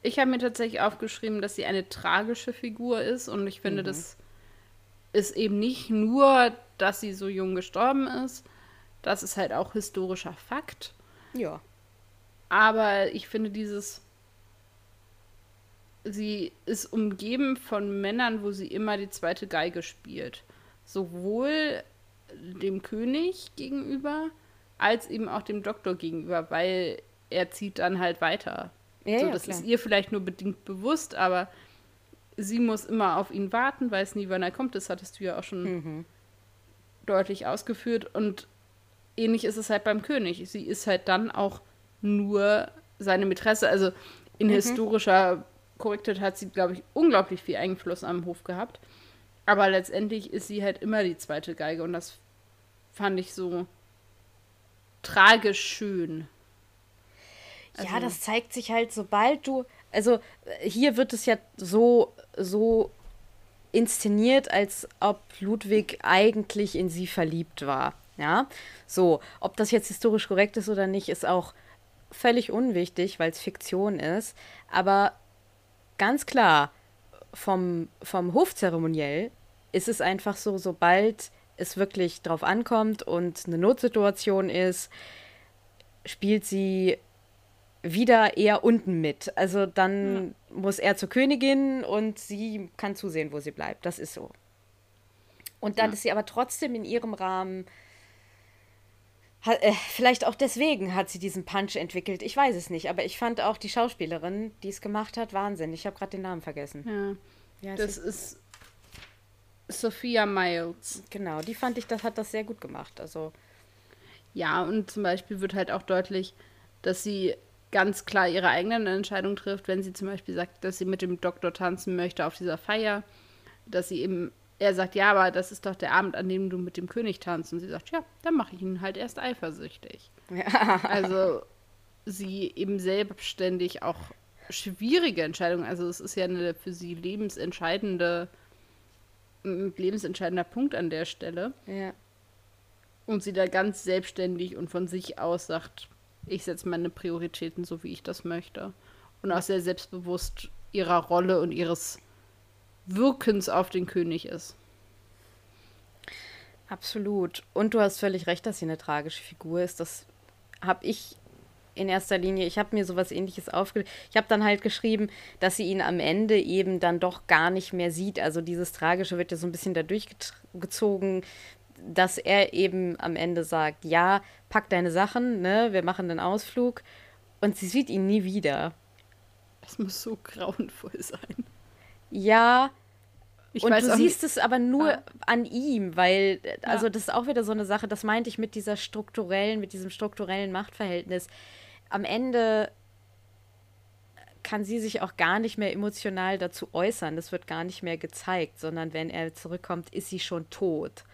ich habe mir tatsächlich aufgeschrieben, dass sie eine tragische Figur ist. Und ich finde, mhm. das ist eben nicht nur, dass sie so jung gestorben ist. Das ist halt auch historischer Fakt. Ja. Aber ich finde dieses sie ist umgeben von Männern, wo sie immer die zweite Geige spielt. Sowohl dem König gegenüber als eben auch dem Doktor gegenüber, weil er zieht dann halt weiter. Ja, so, das klar. ist ihr vielleicht nur bedingt bewusst, aber sie muss immer auf ihn warten, weiß nie, wann er kommt. Das hattest du ja auch schon mhm. deutlich ausgeführt. Und ähnlich ist es halt beim König. Sie ist halt dann auch nur seine Mätresse. Also in mhm. historischer Korrektheit hat sie, glaube ich, unglaublich viel Einfluss am Hof gehabt. Aber letztendlich ist sie halt immer die zweite Geige und das fand ich so tragisch schön. Also, ja, das zeigt sich halt, sobald du, also hier wird es ja so, so inszeniert, als ob Ludwig eigentlich in sie verliebt war. Ja, so, ob das jetzt historisch korrekt ist oder nicht, ist auch völlig unwichtig, weil es Fiktion ist. Aber ganz klar, vom, vom Hofzeremoniell ist es einfach so, sobald es wirklich drauf ankommt und eine Notsituation ist, spielt sie wieder eher unten mit. Also dann ja. muss er zur Königin und sie kann zusehen, wo sie bleibt. Das ist so. Und dann ja. ist sie aber trotzdem in ihrem Rahmen hat, äh, vielleicht auch deswegen hat sie diesen Punch entwickelt. Ich weiß es nicht, aber ich fand auch die Schauspielerin, die es gemacht hat, Wahnsinn. Ich habe gerade den Namen vergessen. Ja. ja das ist Sophia Miles. Genau, die fand ich, das hat das sehr gut gemacht. Also ja, und zum Beispiel wird halt auch deutlich, dass sie ganz klar ihre eigenen Entscheidungen trifft, wenn sie zum Beispiel sagt, dass sie mit dem Doktor tanzen möchte auf dieser Feier, dass sie eben er sagt, ja, aber das ist doch der Abend, an dem du mit dem König tanzt. Und sie sagt, ja, dann mache ich ihn halt erst eifersüchtig. Ja. Also sie eben selbstständig auch schwierige Entscheidungen. Also es ist ja eine für sie lebensentscheidende, ein lebensentscheidender Punkt an der Stelle. Ja. Und sie da ganz selbstständig und von sich aus sagt, ich setze meine Prioritäten so, wie ich das möchte. Und auch sehr selbstbewusst ihrer Rolle und ihres Wirkens auf den König ist. Absolut. Und du hast völlig recht, dass sie eine tragische Figur ist. Das habe ich in erster Linie, ich habe mir sowas ähnliches aufgeschrieben. Ich habe dann halt geschrieben, dass sie ihn am Ende eben dann doch gar nicht mehr sieht. Also dieses Tragische wird ja so ein bisschen dadurch gezogen, dass er eben am Ende sagt, ja, pack deine Sachen, ne, wir machen den Ausflug. Und sie sieht ihn nie wieder. Das muss so grauenvoll sein. Ja, ich und du siehst es aber nur ah. an ihm, weil, also ja. das ist auch wieder so eine Sache, das meinte ich mit dieser strukturellen, mit diesem strukturellen Machtverhältnis. Am Ende kann sie sich auch gar nicht mehr emotional dazu äußern. Das wird gar nicht mehr gezeigt, sondern wenn er zurückkommt, ist sie schon tot.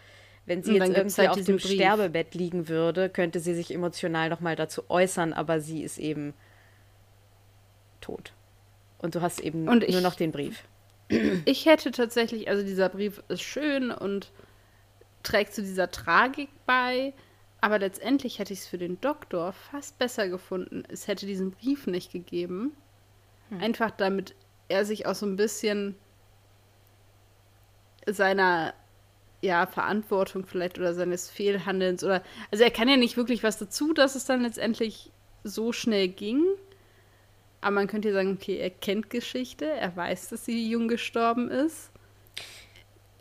Wenn sie jetzt irgendwie halt auf dem Brief. Sterbebett liegen würde, könnte sie sich emotional noch mal dazu äußern, aber sie ist eben tot. Und du hast eben und nur noch den Brief. Ich hätte tatsächlich, also dieser Brief ist schön und trägt zu dieser Tragik bei, aber letztendlich hätte ich es für den Doktor fast besser gefunden. Es hätte diesen Brief nicht gegeben. Hm. Einfach damit er sich auch so ein bisschen seiner ja, Verantwortung vielleicht oder seines Fehlhandelns oder also er kann ja nicht wirklich was dazu, dass es dann letztendlich so schnell ging. Aber man könnte ja sagen, okay, er kennt Geschichte, er weiß, dass sie jung gestorben ist.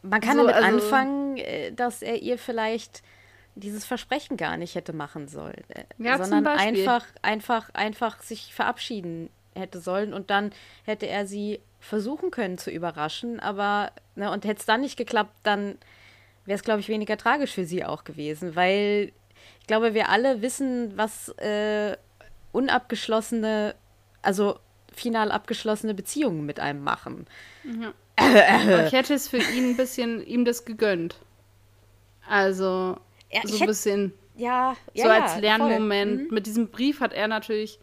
Man kann so, damit also, anfangen, äh, dass er ihr vielleicht dieses Versprechen gar nicht hätte machen sollen, äh, ja, sondern einfach, einfach, einfach sich verabschieden hätte sollen und dann hätte er sie versuchen können zu überraschen, aber, ne, und hätte es dann nicht geklappt, dann wäre es, glaube ich, weniger tragisch für sie auch gewesen, weil ich glaube, wir alle wissen, was äh, unabgeschlossene, also final abgeschlossene Beziehungen mit einem machen. Ja. ich hätte es für ihn ein bisschen ihm das gegönnt. Also ja, so ein bisschen ja, ja, so als Lernmoment. Mhm. Mit diesem Brief hat er natürlich,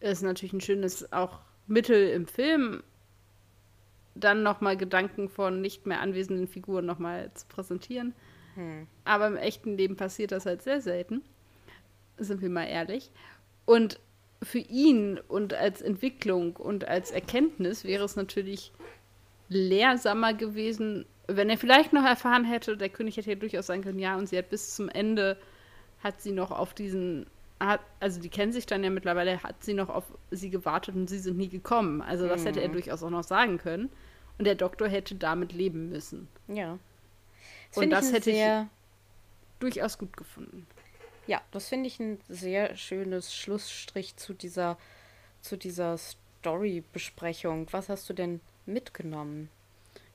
ist natürlich ein schönes auch Mittel im Film, dann nochmal Gedanken von nicht mehr anwesenden Figuren nochmal zu präsentieren. Hm. Aber im echten Leben passiert das halt sehr selten. Sind wir mal ehrlich. Und für ihn und als Entwicklung und als Erkenntnis wäre es natürlich lehrsamer gewesen, wenn er vielleicht noch erfahren hätte, der König hätte ja durchaus sagen können, ja, und sie hat bis zum Ende, hat sie noch auf diesen, hat, also die kennen sich dann ja mittlerweile, hat sie noch auf sie gewartet und sie sind nie gekommen. Also das mhm. hätte er mhm. durchaus auch noch sagen können. Und der Doktor hätte damit leben müssen. Ja. Das und das hätte ich durchaus gut gefunden. Ja, das finde ich ein sehr schönes Schlussstrich zu dieser, zu dieser Story-Besprechung. Was hast du denn mitgenommen?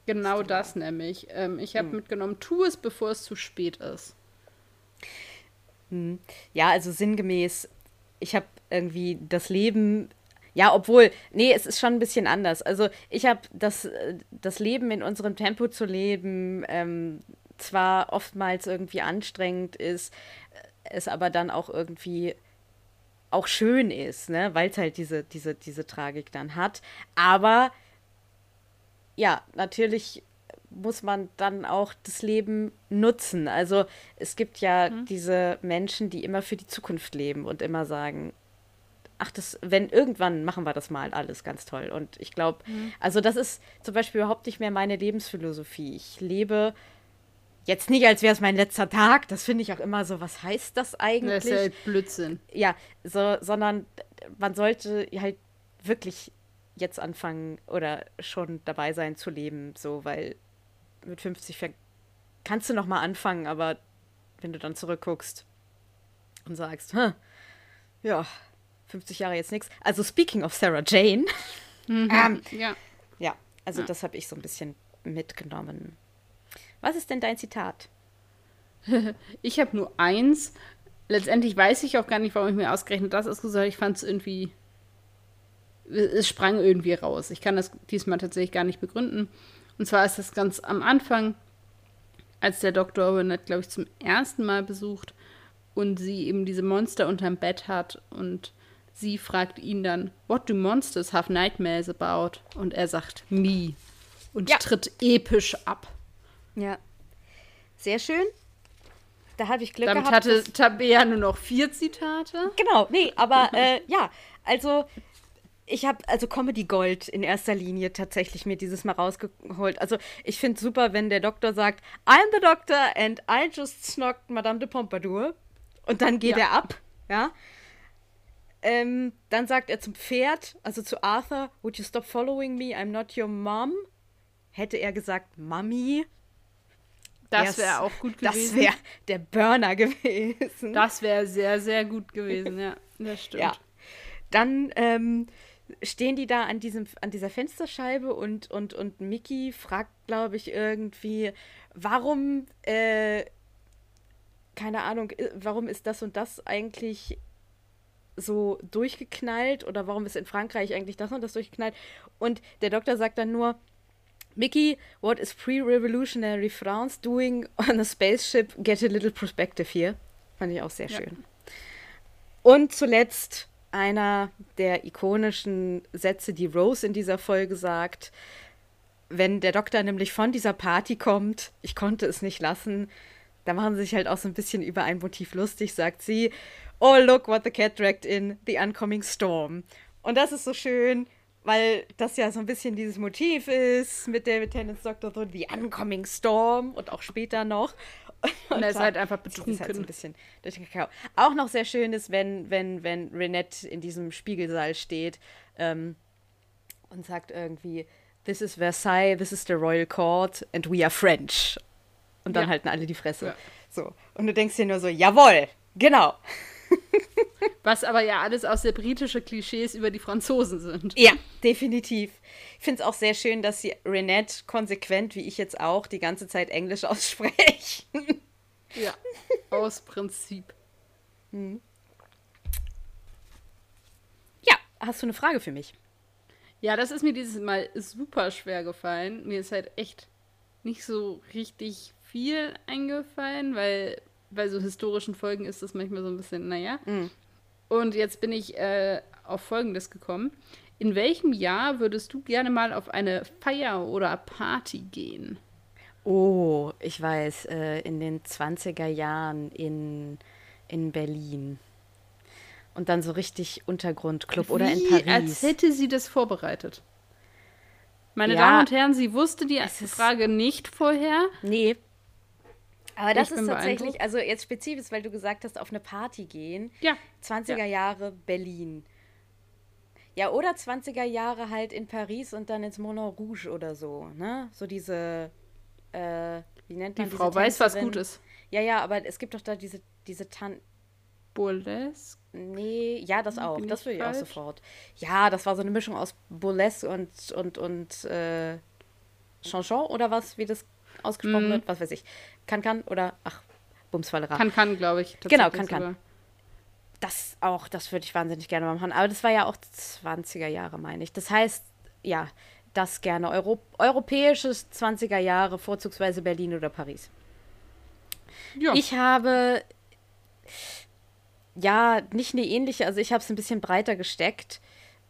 Genau das nämlich. Ähm, ich habe hm. mitgenommen, tu es, bevor es zu spät ist. Hm. Ja, also sinngemäß, ich habe irgendwie das Leben. Ja, obwohl, nee, es ist schon ein bisschen anders. Also ich habe das, äh, das Leben in unserem Tempo zu leben, ähm, zwar oftmals irgendwie anstrengend ist, es aber dann auch irgendwie auch schön ist, ne? weil es halt diese, diese, diese Tragik dann hat. Aber ja, natürlich muss man dann auch das Leben nutzen. Also es gibt ja mhm. diese Menschen, die immer für die Zukunft leben und immer sagen, ach, das, wenn irgendwann machen wir das mal alles ganz toll. Und ich glaube, mhm. also das ist zum Beispiel überhaupt nicht mehr meine Lebensphilosophie. Ich lebe jetzt nicht, als wäre es mein letzter Tag. Das finde ich auch immer so, was heißt das eigentlich? Das ist halt Blödsinn. Ja, so, sondern man sollte halt wirklich jetzt anfangen oder schon dabei sein zu leben, so, weil mit 50 kannst du noch mal anfangen, aber wenn du dann zurückguckst und sagst, hm, ja, 50 Jahre jetzt nichts. Also speaking of Sarah Jane. Mhm, ähm, ja. Ja, also ja. das habe ich so ein bisschen mitgenommen. Was ist denn dein Zitat? ich habe nur eins. Letztendlich weiß ich auch gar nicht, warum ich mir ausgerechnet das ist gesagt. Ich fand es irgendwie es sprang irgendwie raus. Ich kann das diesmal tatsächlich gar nicht begründen. Und zwar ist das ganz am Anfang, als der Dr. Burnett, glaube ich, zum ersten Mal besucht und sie eben diese Monster unterm Bett hat und sie fragt ihn dann, What do monsters have nightmares about? Und er sagt, me. Und ja. tritt episch ab. Ja. Sehr schön. Da habe ich Glück Damit gehabt. Damit hatte Tabea nur noch vier Zitate. Genau, nee, aber äh, ja, also ich habe also Comedy Gold in erster Linie tatsächlich mir dieses Mal rausgeholt. Also ich finde super, wenn der Doktor sagt, I'm the Doctor and I just snocked Madame de Pompadour. Und dann geht ja. er ab, ja. Ähm, dann sagt er zum Pferd, also zu Arthur, would you stop following me? I'm not your mom. Hätte er gesagt, Mami. Das wäre auch gut gewesen. Das wäre der Burner gewesen. Das wäre sehr, sehr gut gewesen, ja. Das stimmt. Ja. Dann ähm, stehen die da an, diesem, an dieser Fensterscheibe und, und, und Mickey fragt, glaube ich, irgendwie, warum, äh, keine Ahnung, äh, warum ist das und das eigentlich so durchgeknallt oder warum ist in Frankreich eigentlich das und das durchgeknallt? Und der Doktor sagt dann nur, Mickey, what is pre-revolutionary France doing on a spaceship? Get a little perspective here. Fand ich auch sehr ja. schön. Und zuletzt einer der ikonischen Sätze, die Rose in dieser Folge sagt. Wenn der Doktor nämlich von dieser Party kommt, ich konnte es nicht lassen, da machen sie sich halt auch so ein bisschen über ein Motiv lustig, sagt sie, Oh, look what the cat dragged in, the oncoming storm. Und das ist so schön, weil das ja so ein bisschen dieses Motiv ist mit David Tennant's Doctor so The Oncoming Storm und auch später noch. Und, er ist halt einfach betrunken. Halt so ein bisschen durch den Kakao. Auch noch sehr schön ist, wenn, wenn, wenn Renette in diesem Spiegelsaal steht ähm, und sagt irgendwie, This is Versailles, this is the Royal Court and we are French. Und dann ja. halten alle die Fresse. Ja. So. Und du denkst dir nur so, jawohl, genau. Was aber ja alles aus der britische Klischees über die Franzosen sind. Ja, definitiv. Ich finde es auch sehr schön, dass sie Renette konsequent, wie ich jetzt auch, die ganze Zeit Englisch aussprechen. Ja, aus Prinzip. Hm. Ja, hast du eine Frage für mich? Ja, das ist mir dieses Mal super schwer gefallen. Mir ist halt echt nicht so richtig viel eingefallen, weil bei so historischen Folgen ist das manchmal so ein bisschen, naja. Mhm. Und jetzt bin ich äh, auf Folgendes gekommen. In welchem Jahr würdest du gerne mal auf eine Feier oder Party gehen? Oh, ich weiß, äh, in den 20er Jahren in, in Berlin. Und dann so richtig Untergrundclub oder in Paris. Als hätte sie das vorbereitet. Meine Ja. Damen und Herren, sie wusste die Frage nicht vorher. Nee. Aber das Ich ist tatsächlich, also jetzt spezifisch, weil du gesagt hast, auf eine Party gehen. Ja. 20er Ja. Jahre Berlin. Ja, oder 20er Jahre halt in Paris und dann ins Moulin Rouge oder so, ne? So diese, äh, wie nennt Die man diese Frau weiß, was Tänzerin? gut ist. Ja, ja, aber es gibt doch da diese, diese Tan... Burlesque. Nee, ja, das auch. Bin Das will ich auch falsch? sofort. Ja, das war so eine Mischung aus Burlesque und, und, und, äh, Chanson oder was, wie das ausgesprochen Mhm. wird, was weiß ich. Kann, kann oder, ach, Bumsfallera. Kann, kann, glaube ich. Genau, tatsächlich kann, kann. sogar. Das auch, das würde ich wahnsinnig gerne mal machen. Aber das war ja auch 20er Jahre, meine ich. Das heißt, ja, das gerne. Euro europäisches 20er Jahre, vorzugsweise Berlin oder Paris. Ja. Ich habe ja nicht eine ähnliche, also ich habe es ein bisschen breiter gesteckt.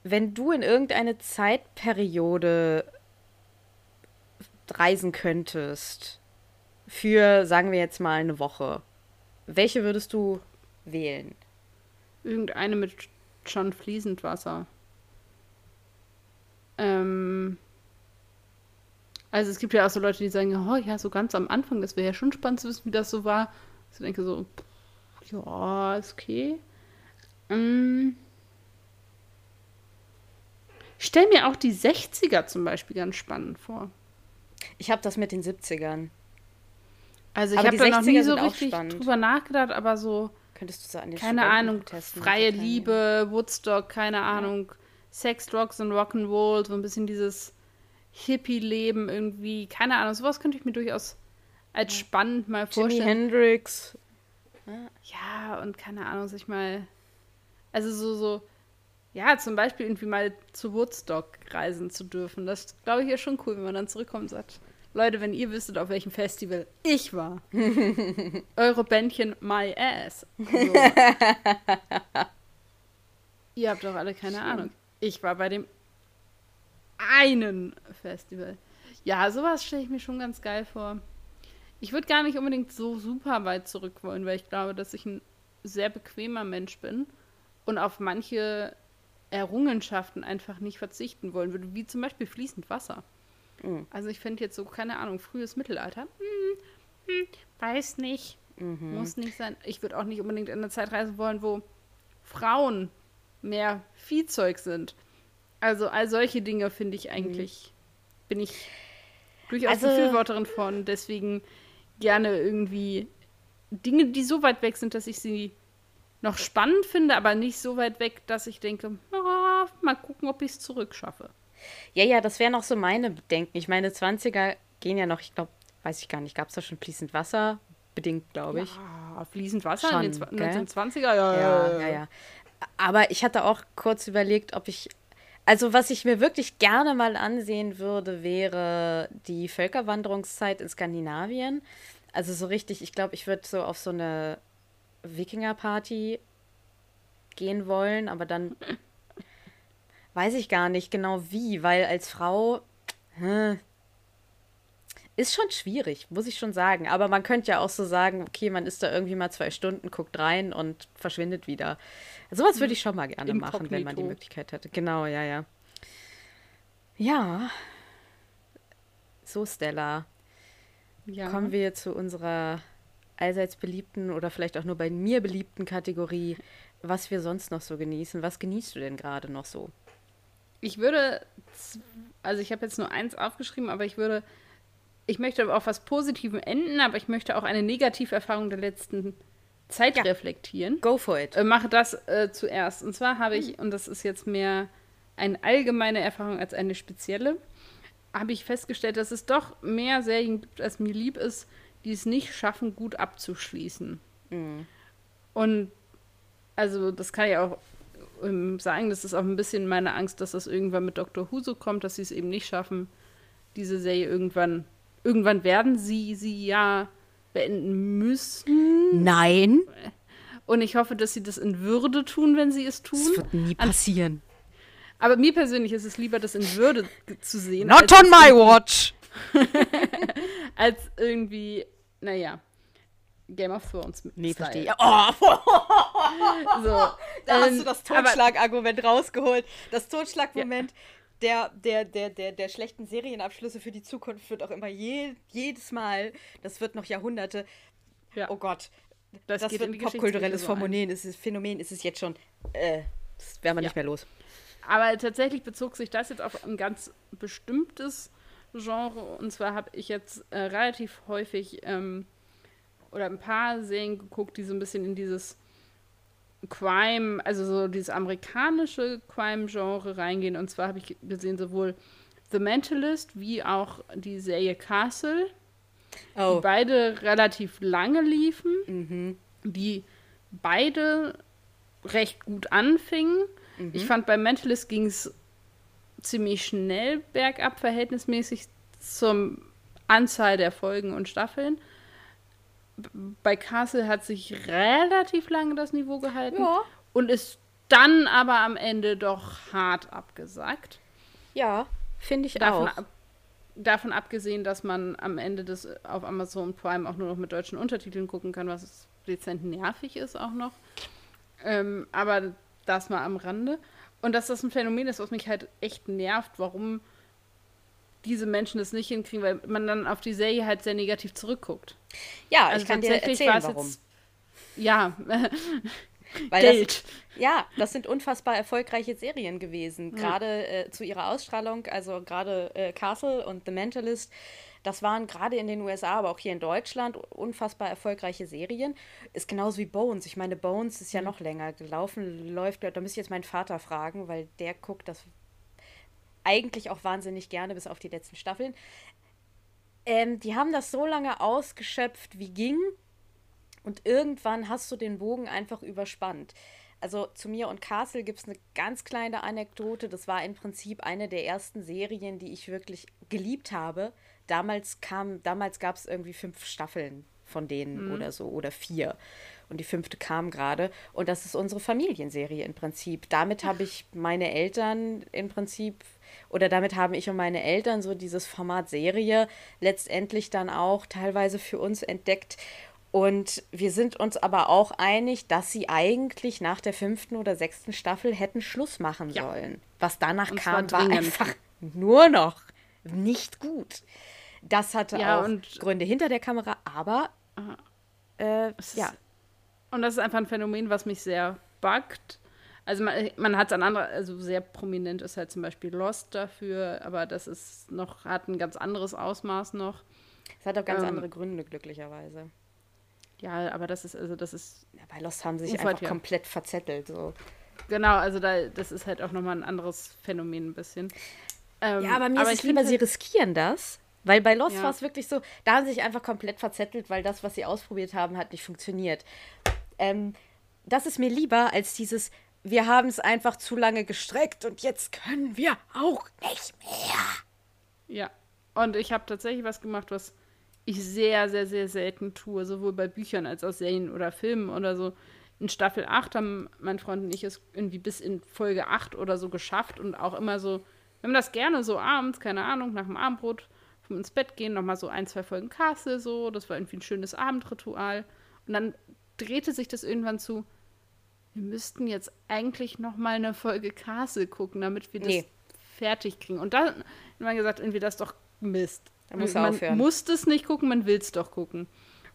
Wenn du in irgendeine Zeitperiode reisen könntest, für, sagen wir jetzt mal, eine Woche, welche würdest du wählen? Irgendeine mit schon fließend Wasser. Ähm. Also es gibt ja auch so Leute, die sagen, oh ja, so ganz am Anfang, das wäre ja schon spannend zu wissen, wie das so war. Ich denke so, pff, ja, ist okay. Ähm, ich stelle mir auch die 60er zum Beispiel ganz spannend vor. Ich habe das mit den 70ern. Also ich habe da noch 60er nie so richtig spannend. drüber nachgedacht, aber so, Könntest du so an keine Ahnung, testen, freie Liebe, Woodstock, keine Ahnung, Sex, Drugs und Rock'n'Roll, so ein bisschen dieses Hippie-Leben irgendwie, keine Ahnung, sowas könnte ich mir durchaus als spannend mal Jimi vorstellen. Hendrix. Ja, und keine Ahnung, sich mal, also so, so, ja, zum Beispiel irgendwie mal zu Woodstock reisen zu dürfen. Das glaube ich ist schon cool, wenn man dann zurückkommt und sagt, Leute, wenn ihr wüsstet, auf welchem Festival ich war. Eure Bändchen My Ass. So. ihr habt doch alle keine Ahnung. Ich war bei dem einen Festival. Ja, sowas stelle ich mir schon ganz geil vor. Ich würde gar nicht unbedingt so super weit zurück wollen, weil ich glaube, dass ich ein sehr bequemer Mensch bin und auf manche Errungenschaften einfach nicht verzichten wollen würde, wie zum Beispiel fließend Wasser. Mhm. Also ich finde jetzt so, keine Ahnung, frühes Mittelalter, hm, hm, weiß nicht, Mhm. muss nicht sein. Ich würde auch nicht unbedingt in eine Zeit reisen wollen, wo Frauen mehr Viehzeug sind. Also all solche Dinge finde ich eigentlich, bin ich durchaus Also- Befürworterin von. Deswegen gerne irgendwie Dinge, die so weit weg sind, dass ich sie noch spannend finde, aber nicht so weit weg, dass ich denke, ah, mal gucken, ob ich es zurückschaffe. Ja, ja, das wären auch so meine Bedenken. Ich meine, 20er gehen ja noch, ich glaube, weiß ich gar nicht, gab es da schon fließend Wasser? Bedingt, glaube ich. Ja, fließend Wasser Schon, in den Zwa- gell? 1920er, ja, Ja, ja, ja. Aber ich hatte auch kurz überlegt, ob ich. Also, was ich mir wirklich gerne mal ansehen würde, wäre die Völkerwanderungszeit in Skandinavien. Also, so richtig, ich glaube, ich würde so auf so eine Wikinger-Party gehen wollen, aber dann weiß ich gar nicht genau wie, weil als Frau. Hä, ist schon schwierig, muss ich schon sagen. Aber man könnte ja auch so sagen, okay, man ist da irgendwie mal zwei Stunden, guckt rein und verschwindet wieder. Sowas würde ich schon mal gerne machen, wenn man die. Möglichkeit hätte. Genau, ja, ja. Ja. So, Stella. ja. Kommen wir zu unserer allseits beliebten oder vielleicht auch nur bei mir beliebten Kategorie, was wir sonst noch so genießen. Was genießt du denn gerade noch so? Ich würde, also ich habe jetzt nur eins aufgeschrieben, aber ich würde, ich möchte auf was Positivem enden, aber ich möchte auch eine Negativerfahrung der letzten Zeit ja. reflektieren. Go for it. Äh, mache das äh, zuerst. Und zwar habe ich, und das ist jetzt mehr eine allgemeine Erfahrung als eine spezielle, habe ich festgestellt, dass es doch mehr Serien gibt, als mir lieb ist, die es nicht schaffen, gut abzuschließen. Mhm. Und also das kann ich auch ähm, sagen, das ist auch ein bisschen meine Angst, dass das irgendwann mit Dr. Who so kommt, dass sie es eben nicht schaffen, diese Serie irgendwann, irgendwann werden sie sie ja beenden müssen. Nein. Und ich hoffe, dass sie das in Würde tun, wenn sie es tun. Das wird nie passieren. Aber mir persönlich ist es lieber, das in Würde zu sehen. Not on my watch! als irgendwie, naja, Game of Thrones mit Nee, verstehe. Oh. so, da ähm, hast du das Totschlagargument rausgeholt. Das Totschlagmoment. Ja. Der, der, der, der, der schlechten Serienabschlüsse für die Zukunft wird auch immer je, jedes Mal, das wird noch Jahrhunderte, ja. oh Gott, das, das wird ein popkulturelles Phänomen, ist es, Phänomen ist es jetzt schon, äh, das werden wir ja. nicht mehr los. Aber tatsächlich bezog sich das jetzt auf ein ganz bestimmtes Genre. Und zwar habe ich jetzt äh, relativ häufig ähm, oder ein paar Serien geguckt, die so ein bisschen in dieses Crime, also so dieses amerikanische Crime-Genre reingehen. Und zwar habe ich gesehen sowohl The Mentalist wie auch die Serie Castle, oh. die beide relativ lange liefen, mhm. die beide recht gut anfingen. Mhm. Ich fand, bei Mentalist ging es ziemlich schnell bergab, verhältnismäßig zur Anzahl der Folgen und Staffeln. Bei Castle hat sich relativ lange das Niveau gehalten ja. und ist dann aber am Ende doch hart abgesackt. Ja, finde ich davon auch. Ab, davon abgesehen, dass man am Ende des auf Amazon Prime auch nur noch mit deutschen Untertiteln gucken kann, was dezent nervig ist auch noch. Ähm, aber das mal am Rande. Und dass das ein Phänomen ist, was mich halt echt nervt, warum diese Menschen das nicht hinkriegen, weil man dann auf die Serie halt sehr negativ zurückguckt. Ja, also ich kann dir erzählen, warum. Jetzt, ja, Weil Geld. Das, ja, das sind unfassbar erfolgreiche Serien gewesen. Gerade äh, zu ihrer Ausstrahlung, also gerade äh, Castle und The Mentalist das waren gerade in den USA, aber auch hier in Deutschland unfassbar erfolgreiche Serien. Ist genauso wie Bones. Ich meine, Bones ist ja mhm. noch länger gelaufen, läuft, da müsste ich jetzt meinen Vater fragen, weil der guckt das eigentlich auch wahnsinnig gerne, bis auf die letzten Staffeln. Ähm, die haben das so lange ausgeschöpft, wie ging. Und irgendwann hast du den Bogen einfach überspannt. Also zu mir und Castle gibt es eine ganz kleine Anekdote. Das war im Prinzip eine der ersten Serien, die ich wirklich geliebt habe damals kam, damals gab es irgendwie fünf Staffeln von denen mhm. oder so oder vier. Und die fünfte kam gerade. Und das ist unsere Familienserie im Prinzip. Damit habe ich meine Eltern im Prinzip, oder damit haben ich und meine Eltern so dieses Format Serie letztendlich dann auch teilweise für uns entdeckt. Und wir sind uns aber auch einig, dass sie eigentlich nach der fünften oder sechsten Staffel hätten Schluss machen ja. sollen. Was danach und kam, war einfach nur noch nicht gut. Das hatte ja, auch Gründe hinter der Kamera, aber äh, ja. Und das ist einfach ein Phänomen, was mich sehr buggt. Also man, man hat es an anderen, also sehr prominent ist halt zum Beispiel Lost dafür, aber das ist noch, hat ein ganz anderes Ausmaß noch. Es hat auch ganz ähm, andere Gründe, glücklicherweise. Ja, aber das ist, also das ist. Ja, bei Lost haben sie sich einfach komplett verzettelt. So. Genau, also da, das ist halt auch nochmal ein anderes Phänomen ein bisschen. Ähm, ja, aber mir aber ist es lieber, halt, sie riskieren das, weil bei Lost ja. war es wirklich so, da haben sie sich einfach komplett verzettelt, weil das, was sie ausprobiert haben, hat nicht funktioniert. Ähm, das ist mir lieber als dieses, wir haben es einfach zu lange gestreckt und jetzt können wir auch nicht mehr. Ja, und ich habe tatsächlich was gemacht, was ich sehr, sehr, sehr selten tue, sowohl bei Büchern als auch Serien oder Filmen oder so. In Staffel 8 haben mein Freund und ich es irgendwie bis in Folge 8 oder so geschafft und auch immer so, wir haben das gerne so abends, keine Ahnung, nach dem Abendbrot ins Bett gehen, nochmal so ein, zwei Folgen Castle so. Das war irgendwie ein schönes Abendritual. Und dann drehte sich das irgendwann zu, wir müssten jetzt eigentlich nochmal eine Folge Castle gucken, damit wir nee. das fertig kriegen. Und dann hat man gesagt, irgendwie das ist doch Mist. Da muss man aufhören. muss es nicht gucken, man will es doch gucken.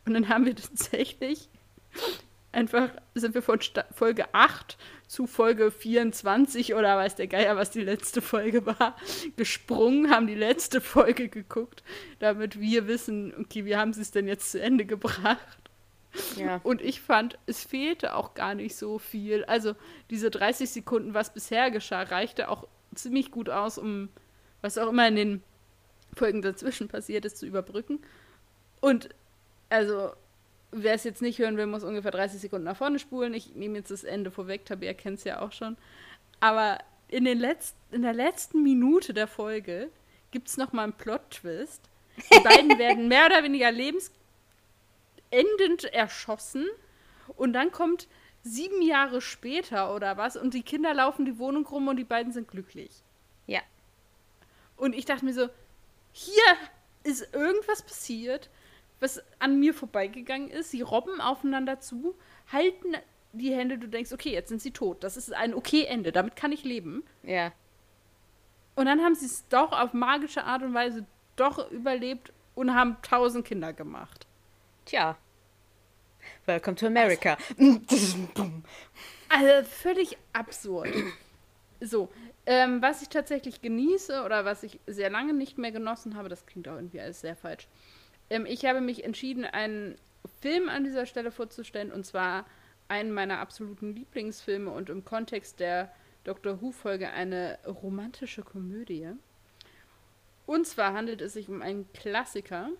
Und dann haben wir tatsächlich einfach, sind wir von Sta Folge 8 zu Folge 24 oder weiß der Geier, was die letzte Folge war, gesprungen, haben die letzte Folge geguckt, damit wir wissen, okay, wie haben sie es denn jetzt zu Ende gebracht. Ja. Und ich fand, es fehlte auch gar nicht so viel. Also diese 30 Sekunden, was bisher geschah, reichte auch ziemlich gut aus, um was auch immer in den Folgen dazwischen passiert ist, zu überbrücken. Und also, wer es jetzt nicht hören will, muss ungefähr 30 Sekunden nach vorne spulen. Ich nehme jetzt das Ende vorweg, Tabea kennt es ja auch schon. Aber in, den letzten, in der letzten Minute der Folge gibt es nochmal einen Plot-Twist. Die beiden werden mehr oder weniger lebensendend erschossen. Und dann kommt sieben Jahre später oder was und die Kinder laufen die Wohnung rum und die beiden sind glücklich. Ja. Und ich dachte mir so, hier ist irgendwas passiert, was an mir vorbeigegangen ist. Sie robben aufeinander zu, halten die Hände, du denkst, okay, jetzt sind sie tot. Das ist ein okay Ende, damit kann ich leben. Ja. Und dann haben sie es doch auf magische Art und Weise doch überlebt und haben tausend Kinder gemacht. Tja. Welcome to America. Also völlig absurd. So, ähm, was ich tatsächlich genieße oder was ich sehr lange nicht mehr genossen habe, das klingt auch irgendwie alles sehr falsch. Ähm, ich habe mich entschieden, einen Film an dieser Stelle vorzustellen und zwar einen meiner absoluten Lieblingsfilme und im Kontext der Dr. Who-Folge eine romantische Komödie. Und zwar handelt es sich um einen Klassiker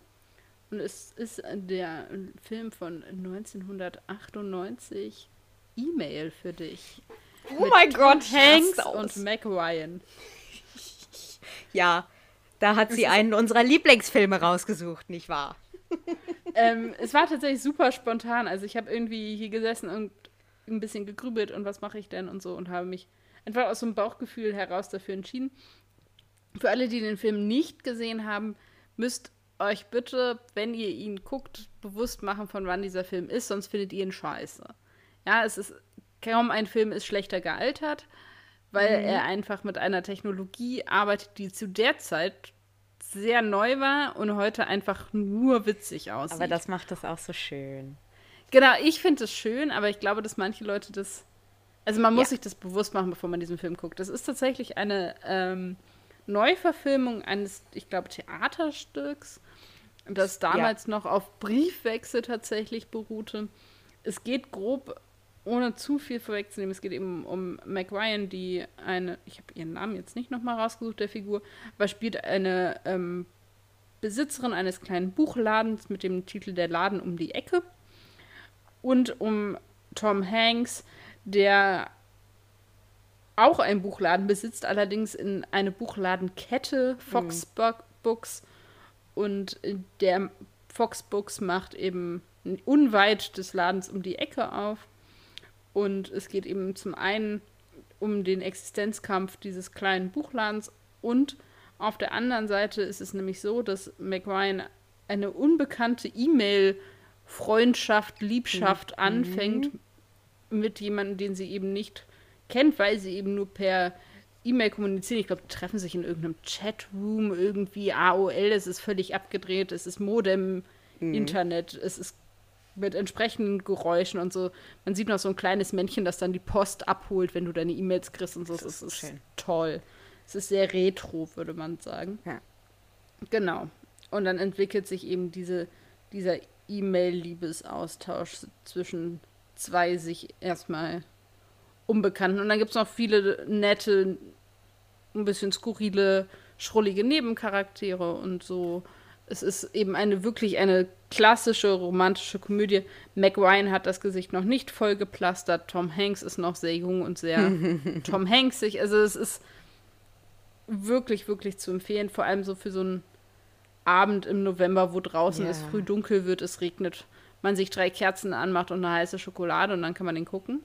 und es ist der Film von 1998 E-Mail für dich. Oh mein Gott, Hanks und Mac Ryan. Ja, da hat sie einen unserer Lieblingsfilme rausgesucht, nicht wahr? ähm, es war tatsächlich super spontan. Also ich habe irgendwie hier gesessen und ein bisschen gegrübelt und was mache ich denn und so und habe mich einfach aus so einem Bauchgefühl heraus dafür entschieden. Für alle, die den Film nicht gesehen haben, müsst euch bitte, wenn ihr ihn guckt, bewusst machen, von wann dieser Film ist, sonst findet ihr ihn scheiße. Ja, es ist kaum ein Film ist schlechter gealtert, weil mhm. er einfach mit einer Technologie arbeitet, die zu der Zeit sehr neu war und heute einfach nur witzig aussieht. Aber das macht es auch so schön. Genau, ich finde es schön, aber ich glaube, dass manche Leute das. Also man muss ja. sich das bewusst machen, bevor man diesen Film guckt. Das ist tatsächlich eine ähm, Neuverfilmung eines, ich glaube, Theaterstücks, das damals ja. noch auf Briefwechsel tatsächlich beruhte. Es geht grob, ohne zu viel vorwegzunehmen, es geht eben um Mac Ryan, die eine, ich habe ihren Namen jetzt nicht nochmal rausgesucht, der Figur, aber spielt eine ähm, Besitzerin eines kleinen Buchladens mit dem Titel Der Laden um die Ecke und um Tom Hanks, der auch einen Buchladen besitzt, allerdings in eine Buchladenkette, Fox mhm. Books. Und der Fox Books macht eben unweit des Ladens um die Ecke auf. Und es geht eben zum einen um den Existenzkampf dieses kleinen Buchladens und auf der anderen Seite ist es nämlich so, dass McRyan eine unbekannte E-Mail Freundschaft, Liebschaft mhm. anfängt mit jemandem, den sie eben nicht kennt, weil sie eben nur per E-Mail kommunizieren. Ich glaube, die treffen sich in irgendeinem Chatroom, irgendwie AOL, es ist völlig abgedreht, es ist Modem, mhm. Internet, es ist mit entsprechenden Geräuschen und so. Man sieht noch so ein kleines Männchen, das dann die Post abholt, wenn du deine E-Mails kriegst und so. Das, das ist, ist toll. Es ist sehr retro, würde man sagen. Ja. Genau. Und dann entwickelt sich eben diese, dieser E-Mail-Liebesaustausch zwischen zwei sich erstmal Unbekannten. Und dann gibt es noch viele nette, ein bisschen skurrile, schrullige Nebencharaktere und so. Es ist eben eine wirklich eine klassische romantische Komödie. Mac Ryan hat das Gesicht noch nicht voll geplastert. Tom Hanks ist noch sehr jung und sehr Tom Hanksig. Also es ist wirklich, wirklich zu empfehlen. Vor allem so für so einen Abend im November, wo draußen ja. es früh dunkel wird, es regnet, man sich drei Kerzen anmacht und eine heiße Schokolade und dann kann man den gucken.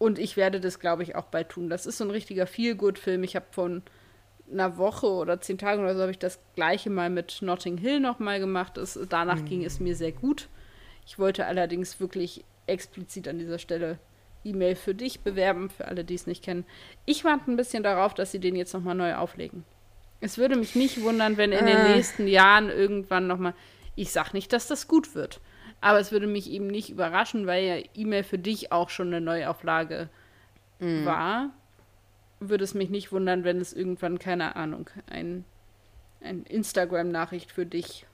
Und ich werde das, glaube ich, auch bald tun. Das ist so ein richtiger Feel-Good-Film. Ich habe von einer Woche oder zehn Tagen oder so habe ich das gleiche mal mit Notting Hill nochmal gemacht. Es, danach mhm. ging es mir sehr gut. Ich wollte allerdings wirklich explizit an dieser Stelle E-Mail für dich bewerben, für alle, die es nicht kennen. Ich warte ein bisschen darauf, dass sie den jetzt nochmal neu auflegen. Es würde mich nicht wundern, wenn in den äh. nächsten Jahren irgendwann nochmal. Ich sag nicht, dass das gut wird. Aber es würde mich eben nicht überraschen, weil ja E-Mail für dich auch schon eine Neuauflage mm. war. Würde es mich nicht wundern, wenn es irgendwann, keine Ahnung, ein, ein Instagram-Nachricht für dich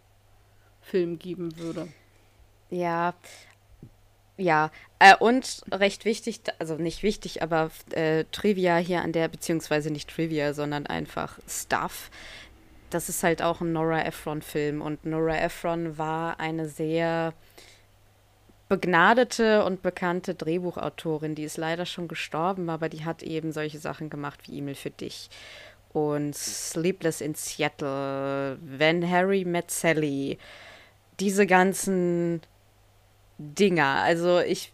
Film geben würde. Ja, ja, äh, und recht wichtig, also nicht wichtig, aber äh, Trivia hier an der, beziehungsweise nicht Trivia, sondern einfach Stuff. Das ist halt auch ein Nora Ephron-Film und Nora Ephron war eine sehr begnadete und bekannte Drehbuchautorin. Die ist leider schon gestorben, aber die hat eben solche Sachen gemacht wie E-Mail für dich und Sleepless in Seattle, When Harry Met Sally. Diese ganzen Dinger. Also ich,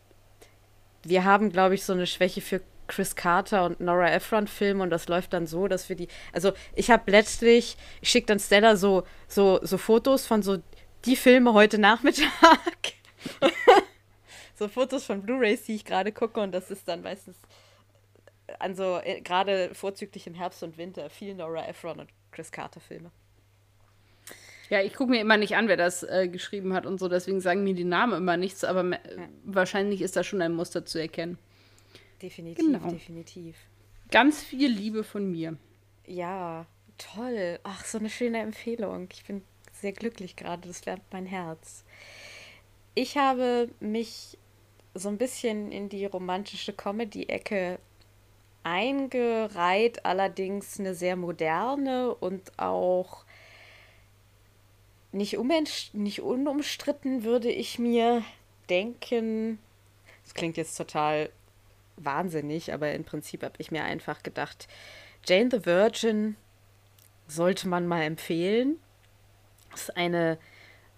wir haben, glaube ich, so eine Schwäche für Chris Carter und Nora Ephron Filme und das läuft dann so, dass wir die, also ich habe letztlich, ich schicke dann Stella so, so, so Fotos von so die Filme heute Nachmittag. so Fotos von Blu-rays, die ich gerade gucke und das ist dann meistens an so, äh, gerade vorzüglich im Herbst und Winter, viel Nora Ephron und Chris Carter Filme. Ja, ich gucke mir immer nicht an, wer das äh, geschrieben hat und so, deswegen sagen mir die Namen immer nichts, aber ja. wahrscheinlich ist da schon ein Muster zu erkennen. Definitiv, genau. definitiv. Ganz viel Liebe von mir. Ja, toll. Ach, so eine schöne Empfehlung. Ich bin sehr glücklich gerade, das wärmt mein Herz. Ich habe mich so ein bisschen in die romantische Comedy-Ecke eingereiht, allerdings eine sehr moderne und auch nicht, nicht unumstritten würde ich mir denken, das klingt jetzt total wahnsinnig, aber im Prinzip habe ich mir einfach gedacht, Jane the Virgin sollte man mal empfehlen. Das ist eine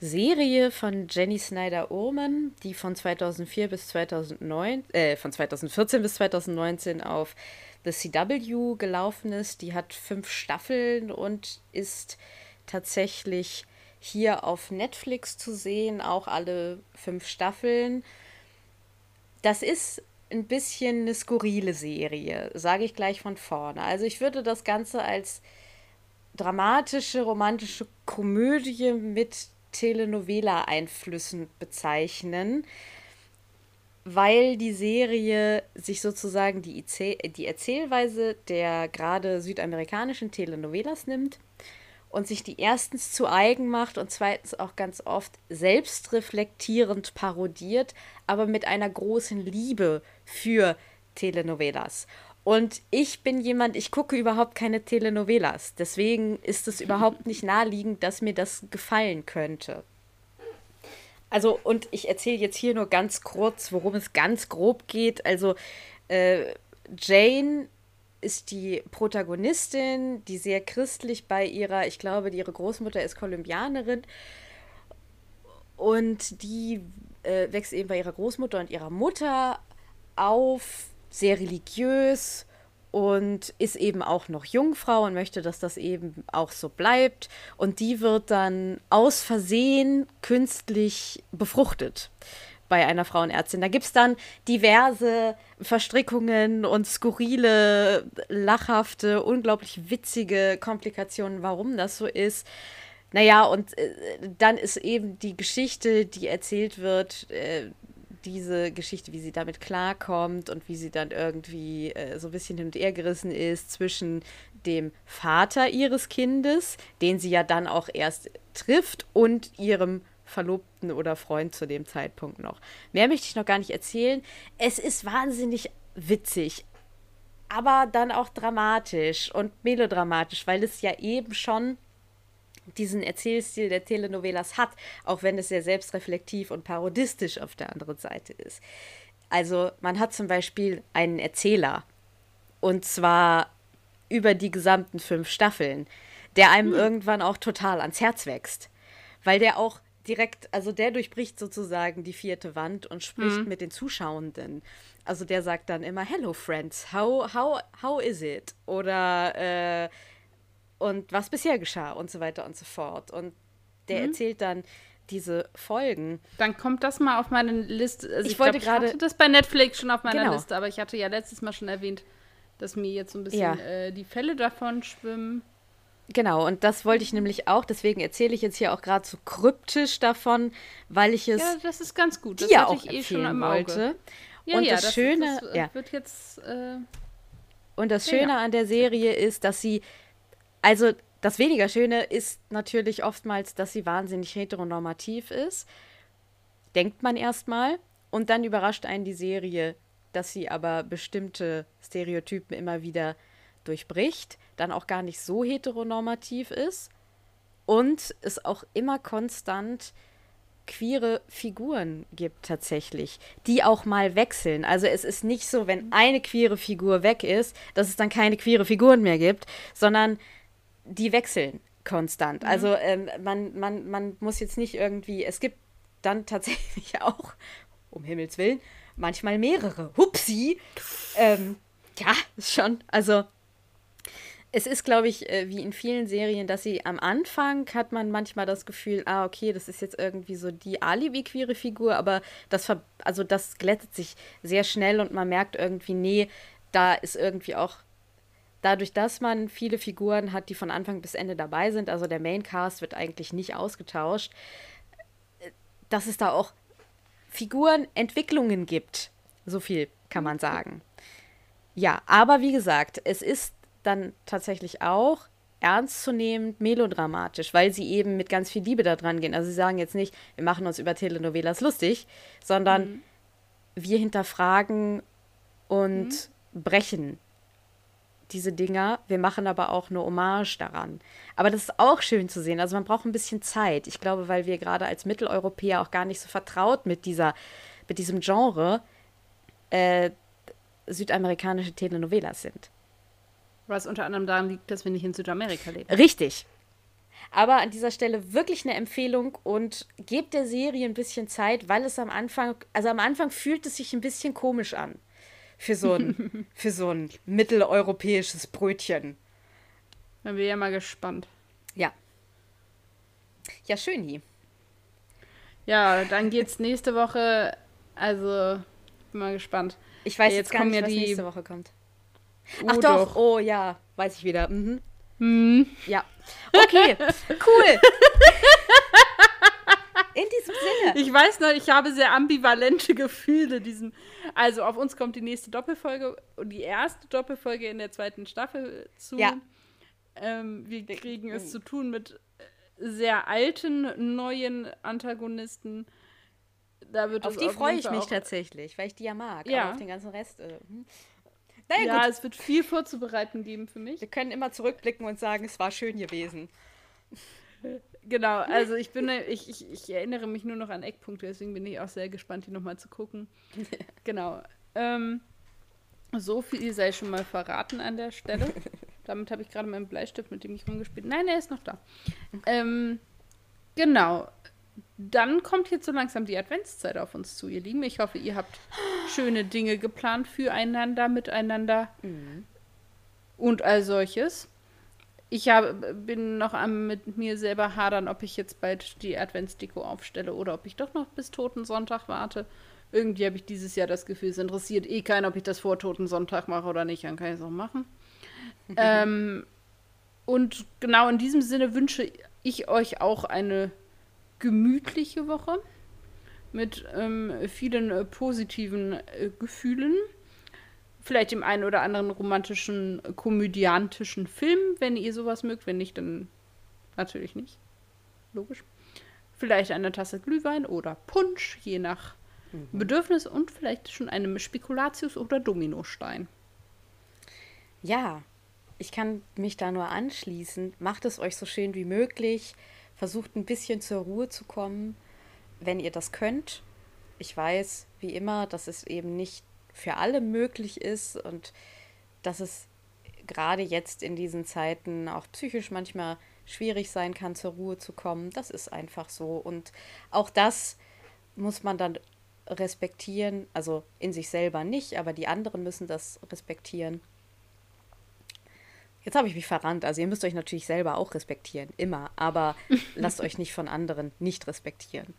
Serie von Jenny Snyder Uhrmann, die von 2004 bis 2009, äh, von 2014 bis 2019 auf The CW gelaufen ist. Die hat fünf Staffeln und ist tatsächlich hier auf Netflix zu sehen, auch alle fünf Staffeln. Das ist ein bisschen eine skurrile Serie, sage ich gleich von vorne. Also ich würde das Ganze als dramatische, romantische Komödie mit Telenovela-Einflüssen bezeichnen, weil die Serie sich sozusagen die, die Erzählweise der gerade südamerikanischen Telenovelas nimmt und sich die erstens zu eigen macht und zweitens auch ganz oft selbstreflektierend parodiert, aber mit einer großen Liebe für Telenovelas. Und ich bin jemand, ich gucke überhaupt keine Telenovelas. Deswegen ist es überhaupt nicht naheliegend, dass mir das gefallen könnte. Also, und ich erzähle jetzt hier nur ganz kurz, worum es ganz grob geht. Also, äh, Jane ist die Protagonistin, die sehr christlich bei ihrer, ich glaube, ihre Großmutter ist Kolumbianerin und die äh, wächst eben bei ihrer Großmutter und ihrer Mutter auf, sehr religiös und ist eben auch noch Jungfrau und möchte, dass das eben auch so bleibt. Und die wird dann aus Versehen künstlich befruchtet bei einer Frauenärztin. Da gibt es dann diverse Verstrickungen und skurrile, lachhafte, unglaublich witzige Komplikationen, warum das so ist. Naja, und äh, dann ist eben die Geschichte, die erzählt wird, äh, diese Geschichte, wie sie damit klarkommt und wie sie dann irgendwie äh, so ein bisschen hin und her gerissen ist zwischen dem Vater ihres Kindes, den sie ja dann auch erst trifft, und ihrem Verlobten oder Freund zu dem Zeitpunkt noch. Mehr möchte ich noch gar nicht erzählen. Es ist wahnsinnig witzig, aber dann auch dramatisch und melodramatisch, weil es ja eben schon diesen Erzählstil der Telenovelas hat, auch wenn es sehr selbstreflektiv und parodistisch auf der anderen Seite ist. Also man hat zum Beispiel einen Erzähler und zwar über die gesamten fünf Staffeln, der einem hm. irgendwann auch total ans Herz wächst, weil der auch direkt, also der durchbricht sozusagen die vierte Wand und spricht mhm. mit den Zuschauenden. Also der sagt dann immer, Hello Friends, how, how, how is it? Oder äh, und was bisher geschah und so weiter und so fort. Und der mhm. erzählt dann diese Folgen. Dann kommt das mal auf meine Liste. Also ich, ich wollte gerade. Ich hatte das bei Netflix schon auf meiner genau. Liste, aber ich hatte ja letztes Mal schon erwähnt, dass mir jetzt so ein bisschen ja. äh, die Fälle davon schwimmen. Genau, und das wollte ich nämlich auch, deswegen erzähle ich jetzt hier auch gerade so kryptisch davon, weil ich es ja, das ist ganz gut. Das dir auch eh schon wollte. Ja, und ja, das, das Schöne, das, ja. wird jetzt äh, und das Schöne ja. an der Serie ist, dass sie also das weniger Schöne ist natürlich oftmals, dass sie wahnsinnig heteronormativ ist. denkt man erstmal. Und dann überrascht einen die Serie, dass sie aber bestimmte Stereotypen immer wieder durchbricht, dann auch gar nicht so heteronormativ ist und es auch immer konstant queere Figuren gibt tatsächlich, die auch mal wechseln. Also es ist nicht so, wenn eine queere Figur weg ist, dass es dann keine queere Figuren mehr gibt, sondern die wechseln konstant. Mhm. Also ähm, man, man, man muss jetzt nicht irgendwie, es gibt dann tatsächlich auch, um Himmels Willen, manchmal mehrere. Hupsi! Ähm, ja, schon. Also es ist, glaube ich, äh, wie in vielen Serien, dass sie am Anfang hat man manchmal das Gefühl, ah, okay, das ist jetzt irgendwie so die Alibi-queere Figur, aber das, also das glättet sich sehr schnell und man merkt irgendwie, nee, da ist irgendwie auch dadurch, dass man viele Figuren hat, die von Anfang bis Ende dabei sind, also der Maincast wird eigentlich nicht ausgetauscht, äh, dass es da auch Figurenentwicklungen gibt. So viel kann man sagen. Ja, aber wie gesagt, es ist dann tatsächlich auch ernstzunehmend melodramatisch, weil sie eben mit ganz viel Liebe da dran gehen. Also sie sagen jetzt nicht, wir machen uns über Telenovelas lustig, sondern mhm. wir hinterfragen und mhm. brechen diese Dinger. Wir machen aber auch eine Hommage daran. Aber das ist auch schön zu sehen. Also man braucht ein bisschen Zeit. Ich glaube, weil wir gerade als Mitteleuropäer auch gar nicht so vertraut mit dieser, mit diesem Genre äh, südamerikanische Telenovelas sind. Was unter anderem daran liegt, dass wir nicht in Südamerika leben. Richtig. Aber an dieser Stelle wirklich eine Empfehlung und gebt der Serie ein bisschen Zeit, weil es am Anfang, also am Anfang fühlt es sich ein bisschen komisch an. Für so ein, für so ein mitteleuropäisches Brötchen. Dann bin ich ja mal gespannt. Ja. Ja, schön hier. Ja, dann geht's nächste Woche. Also, bin mal gespannt. Ich weiß jetzt, jetzt gar nicht, ja was die... nächste Woche kommt. Oh, Ach doch. doch. oh ja, weiß ich wieder. Mhm. Hm. Ja. Okay, cool. In diesem Sinne. Ich weiß noch, ich habe sehr ambivalente Gefühle. Diesem, also auf uns kommt die nächste Doppelfolge und die erste Doppelfolge in der zweiten Staffel zu. Ja. Ähm, wir kriegen es zu tun mit sehr alten, neuen Antagonisten. Da wird auf die freue ich mich tatsächlich, weil ich die ja mag. Ja. Auf den ganzen Rest. Äh, hm. Naja, ja, gut. es wird viel vorzubereiten geben für mich. Wir können immer zurückblicken und sagen, es war schön gewesen. Genau, also ich bin, ich, ich, ich erinnere mich nur noch an Eckpunkte, deswegen bin ich auch sehr gespannt, die nochmal zu gucken. genau. Ähm, so viel sei schon mal verraten an der Stelle. Damit habe ich gerade meinen Bleistift, mit dem ich rumgespielt. Nein, er ist noch da. Ähm, genau dann kommt jetzt so langsam die Adventszeit auf uns zu, ihr Lieben. Ich hoffe, ihr habt schöne Dinge geplant füreinander, miteinander mhm. und all solches. Ich hab, bin noch am mit mir selber hadern, ob ich jetzt bald die Adventsdeko aufstelle oder ob ich doch noch bis Toten Sonntag warte. Irgendwie habe ich dieses Jahr das Gefühl, es interessiert eh keinen, ob ich das vor Toten Sonntag mache oder nicht. Dann kann ich es auch machen. ähm, und genau in diesem Sinne wünsche ich euch auch eine gemütliche Woche mit ähm, vielen äh, positiven äh, Gefühlen. Vielleicht dem einen oder anderen romantischen, äh, komödiantischen Film, wenn ihr sowas mögt. Wenn nicht, dann natürlich nicht. Logisch. Vielleicht eine Tasse Glühwein oder Punsch, je nach mhm. Bedürfnis. Und vielleicht schon einem Spekulatius oder Dominostein. Ja, ich kann mich da nur anschließen. Macht es euch so schön wie möglich versucht ein bisschen zur Ruhe zu kommen, wenn ihr das könnt. Ich weiß, wie immer, dass es eben nicht für alle möglich ist und dass es gerade jetzt in diesen Zeiten auch psychisch manchmal schwierig sein kann, zur Ruhe zu kommen. Das ist einfach so. Und auch das muss man dann respektieren. Also in sich selber nicht, aber die anderen müssen das respektieren. Jetzt habe ich mich verrannt. Also ihr müsst euch natürlich selber auch respektieren, immer. Aber lasst euch nicht von anderen nicht respektieren.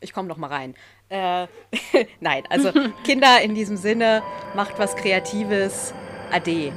Ich komme noch mal rein. Äh, Nein, also Kinder in diesem Sinne, macht was Kreatives. Ade.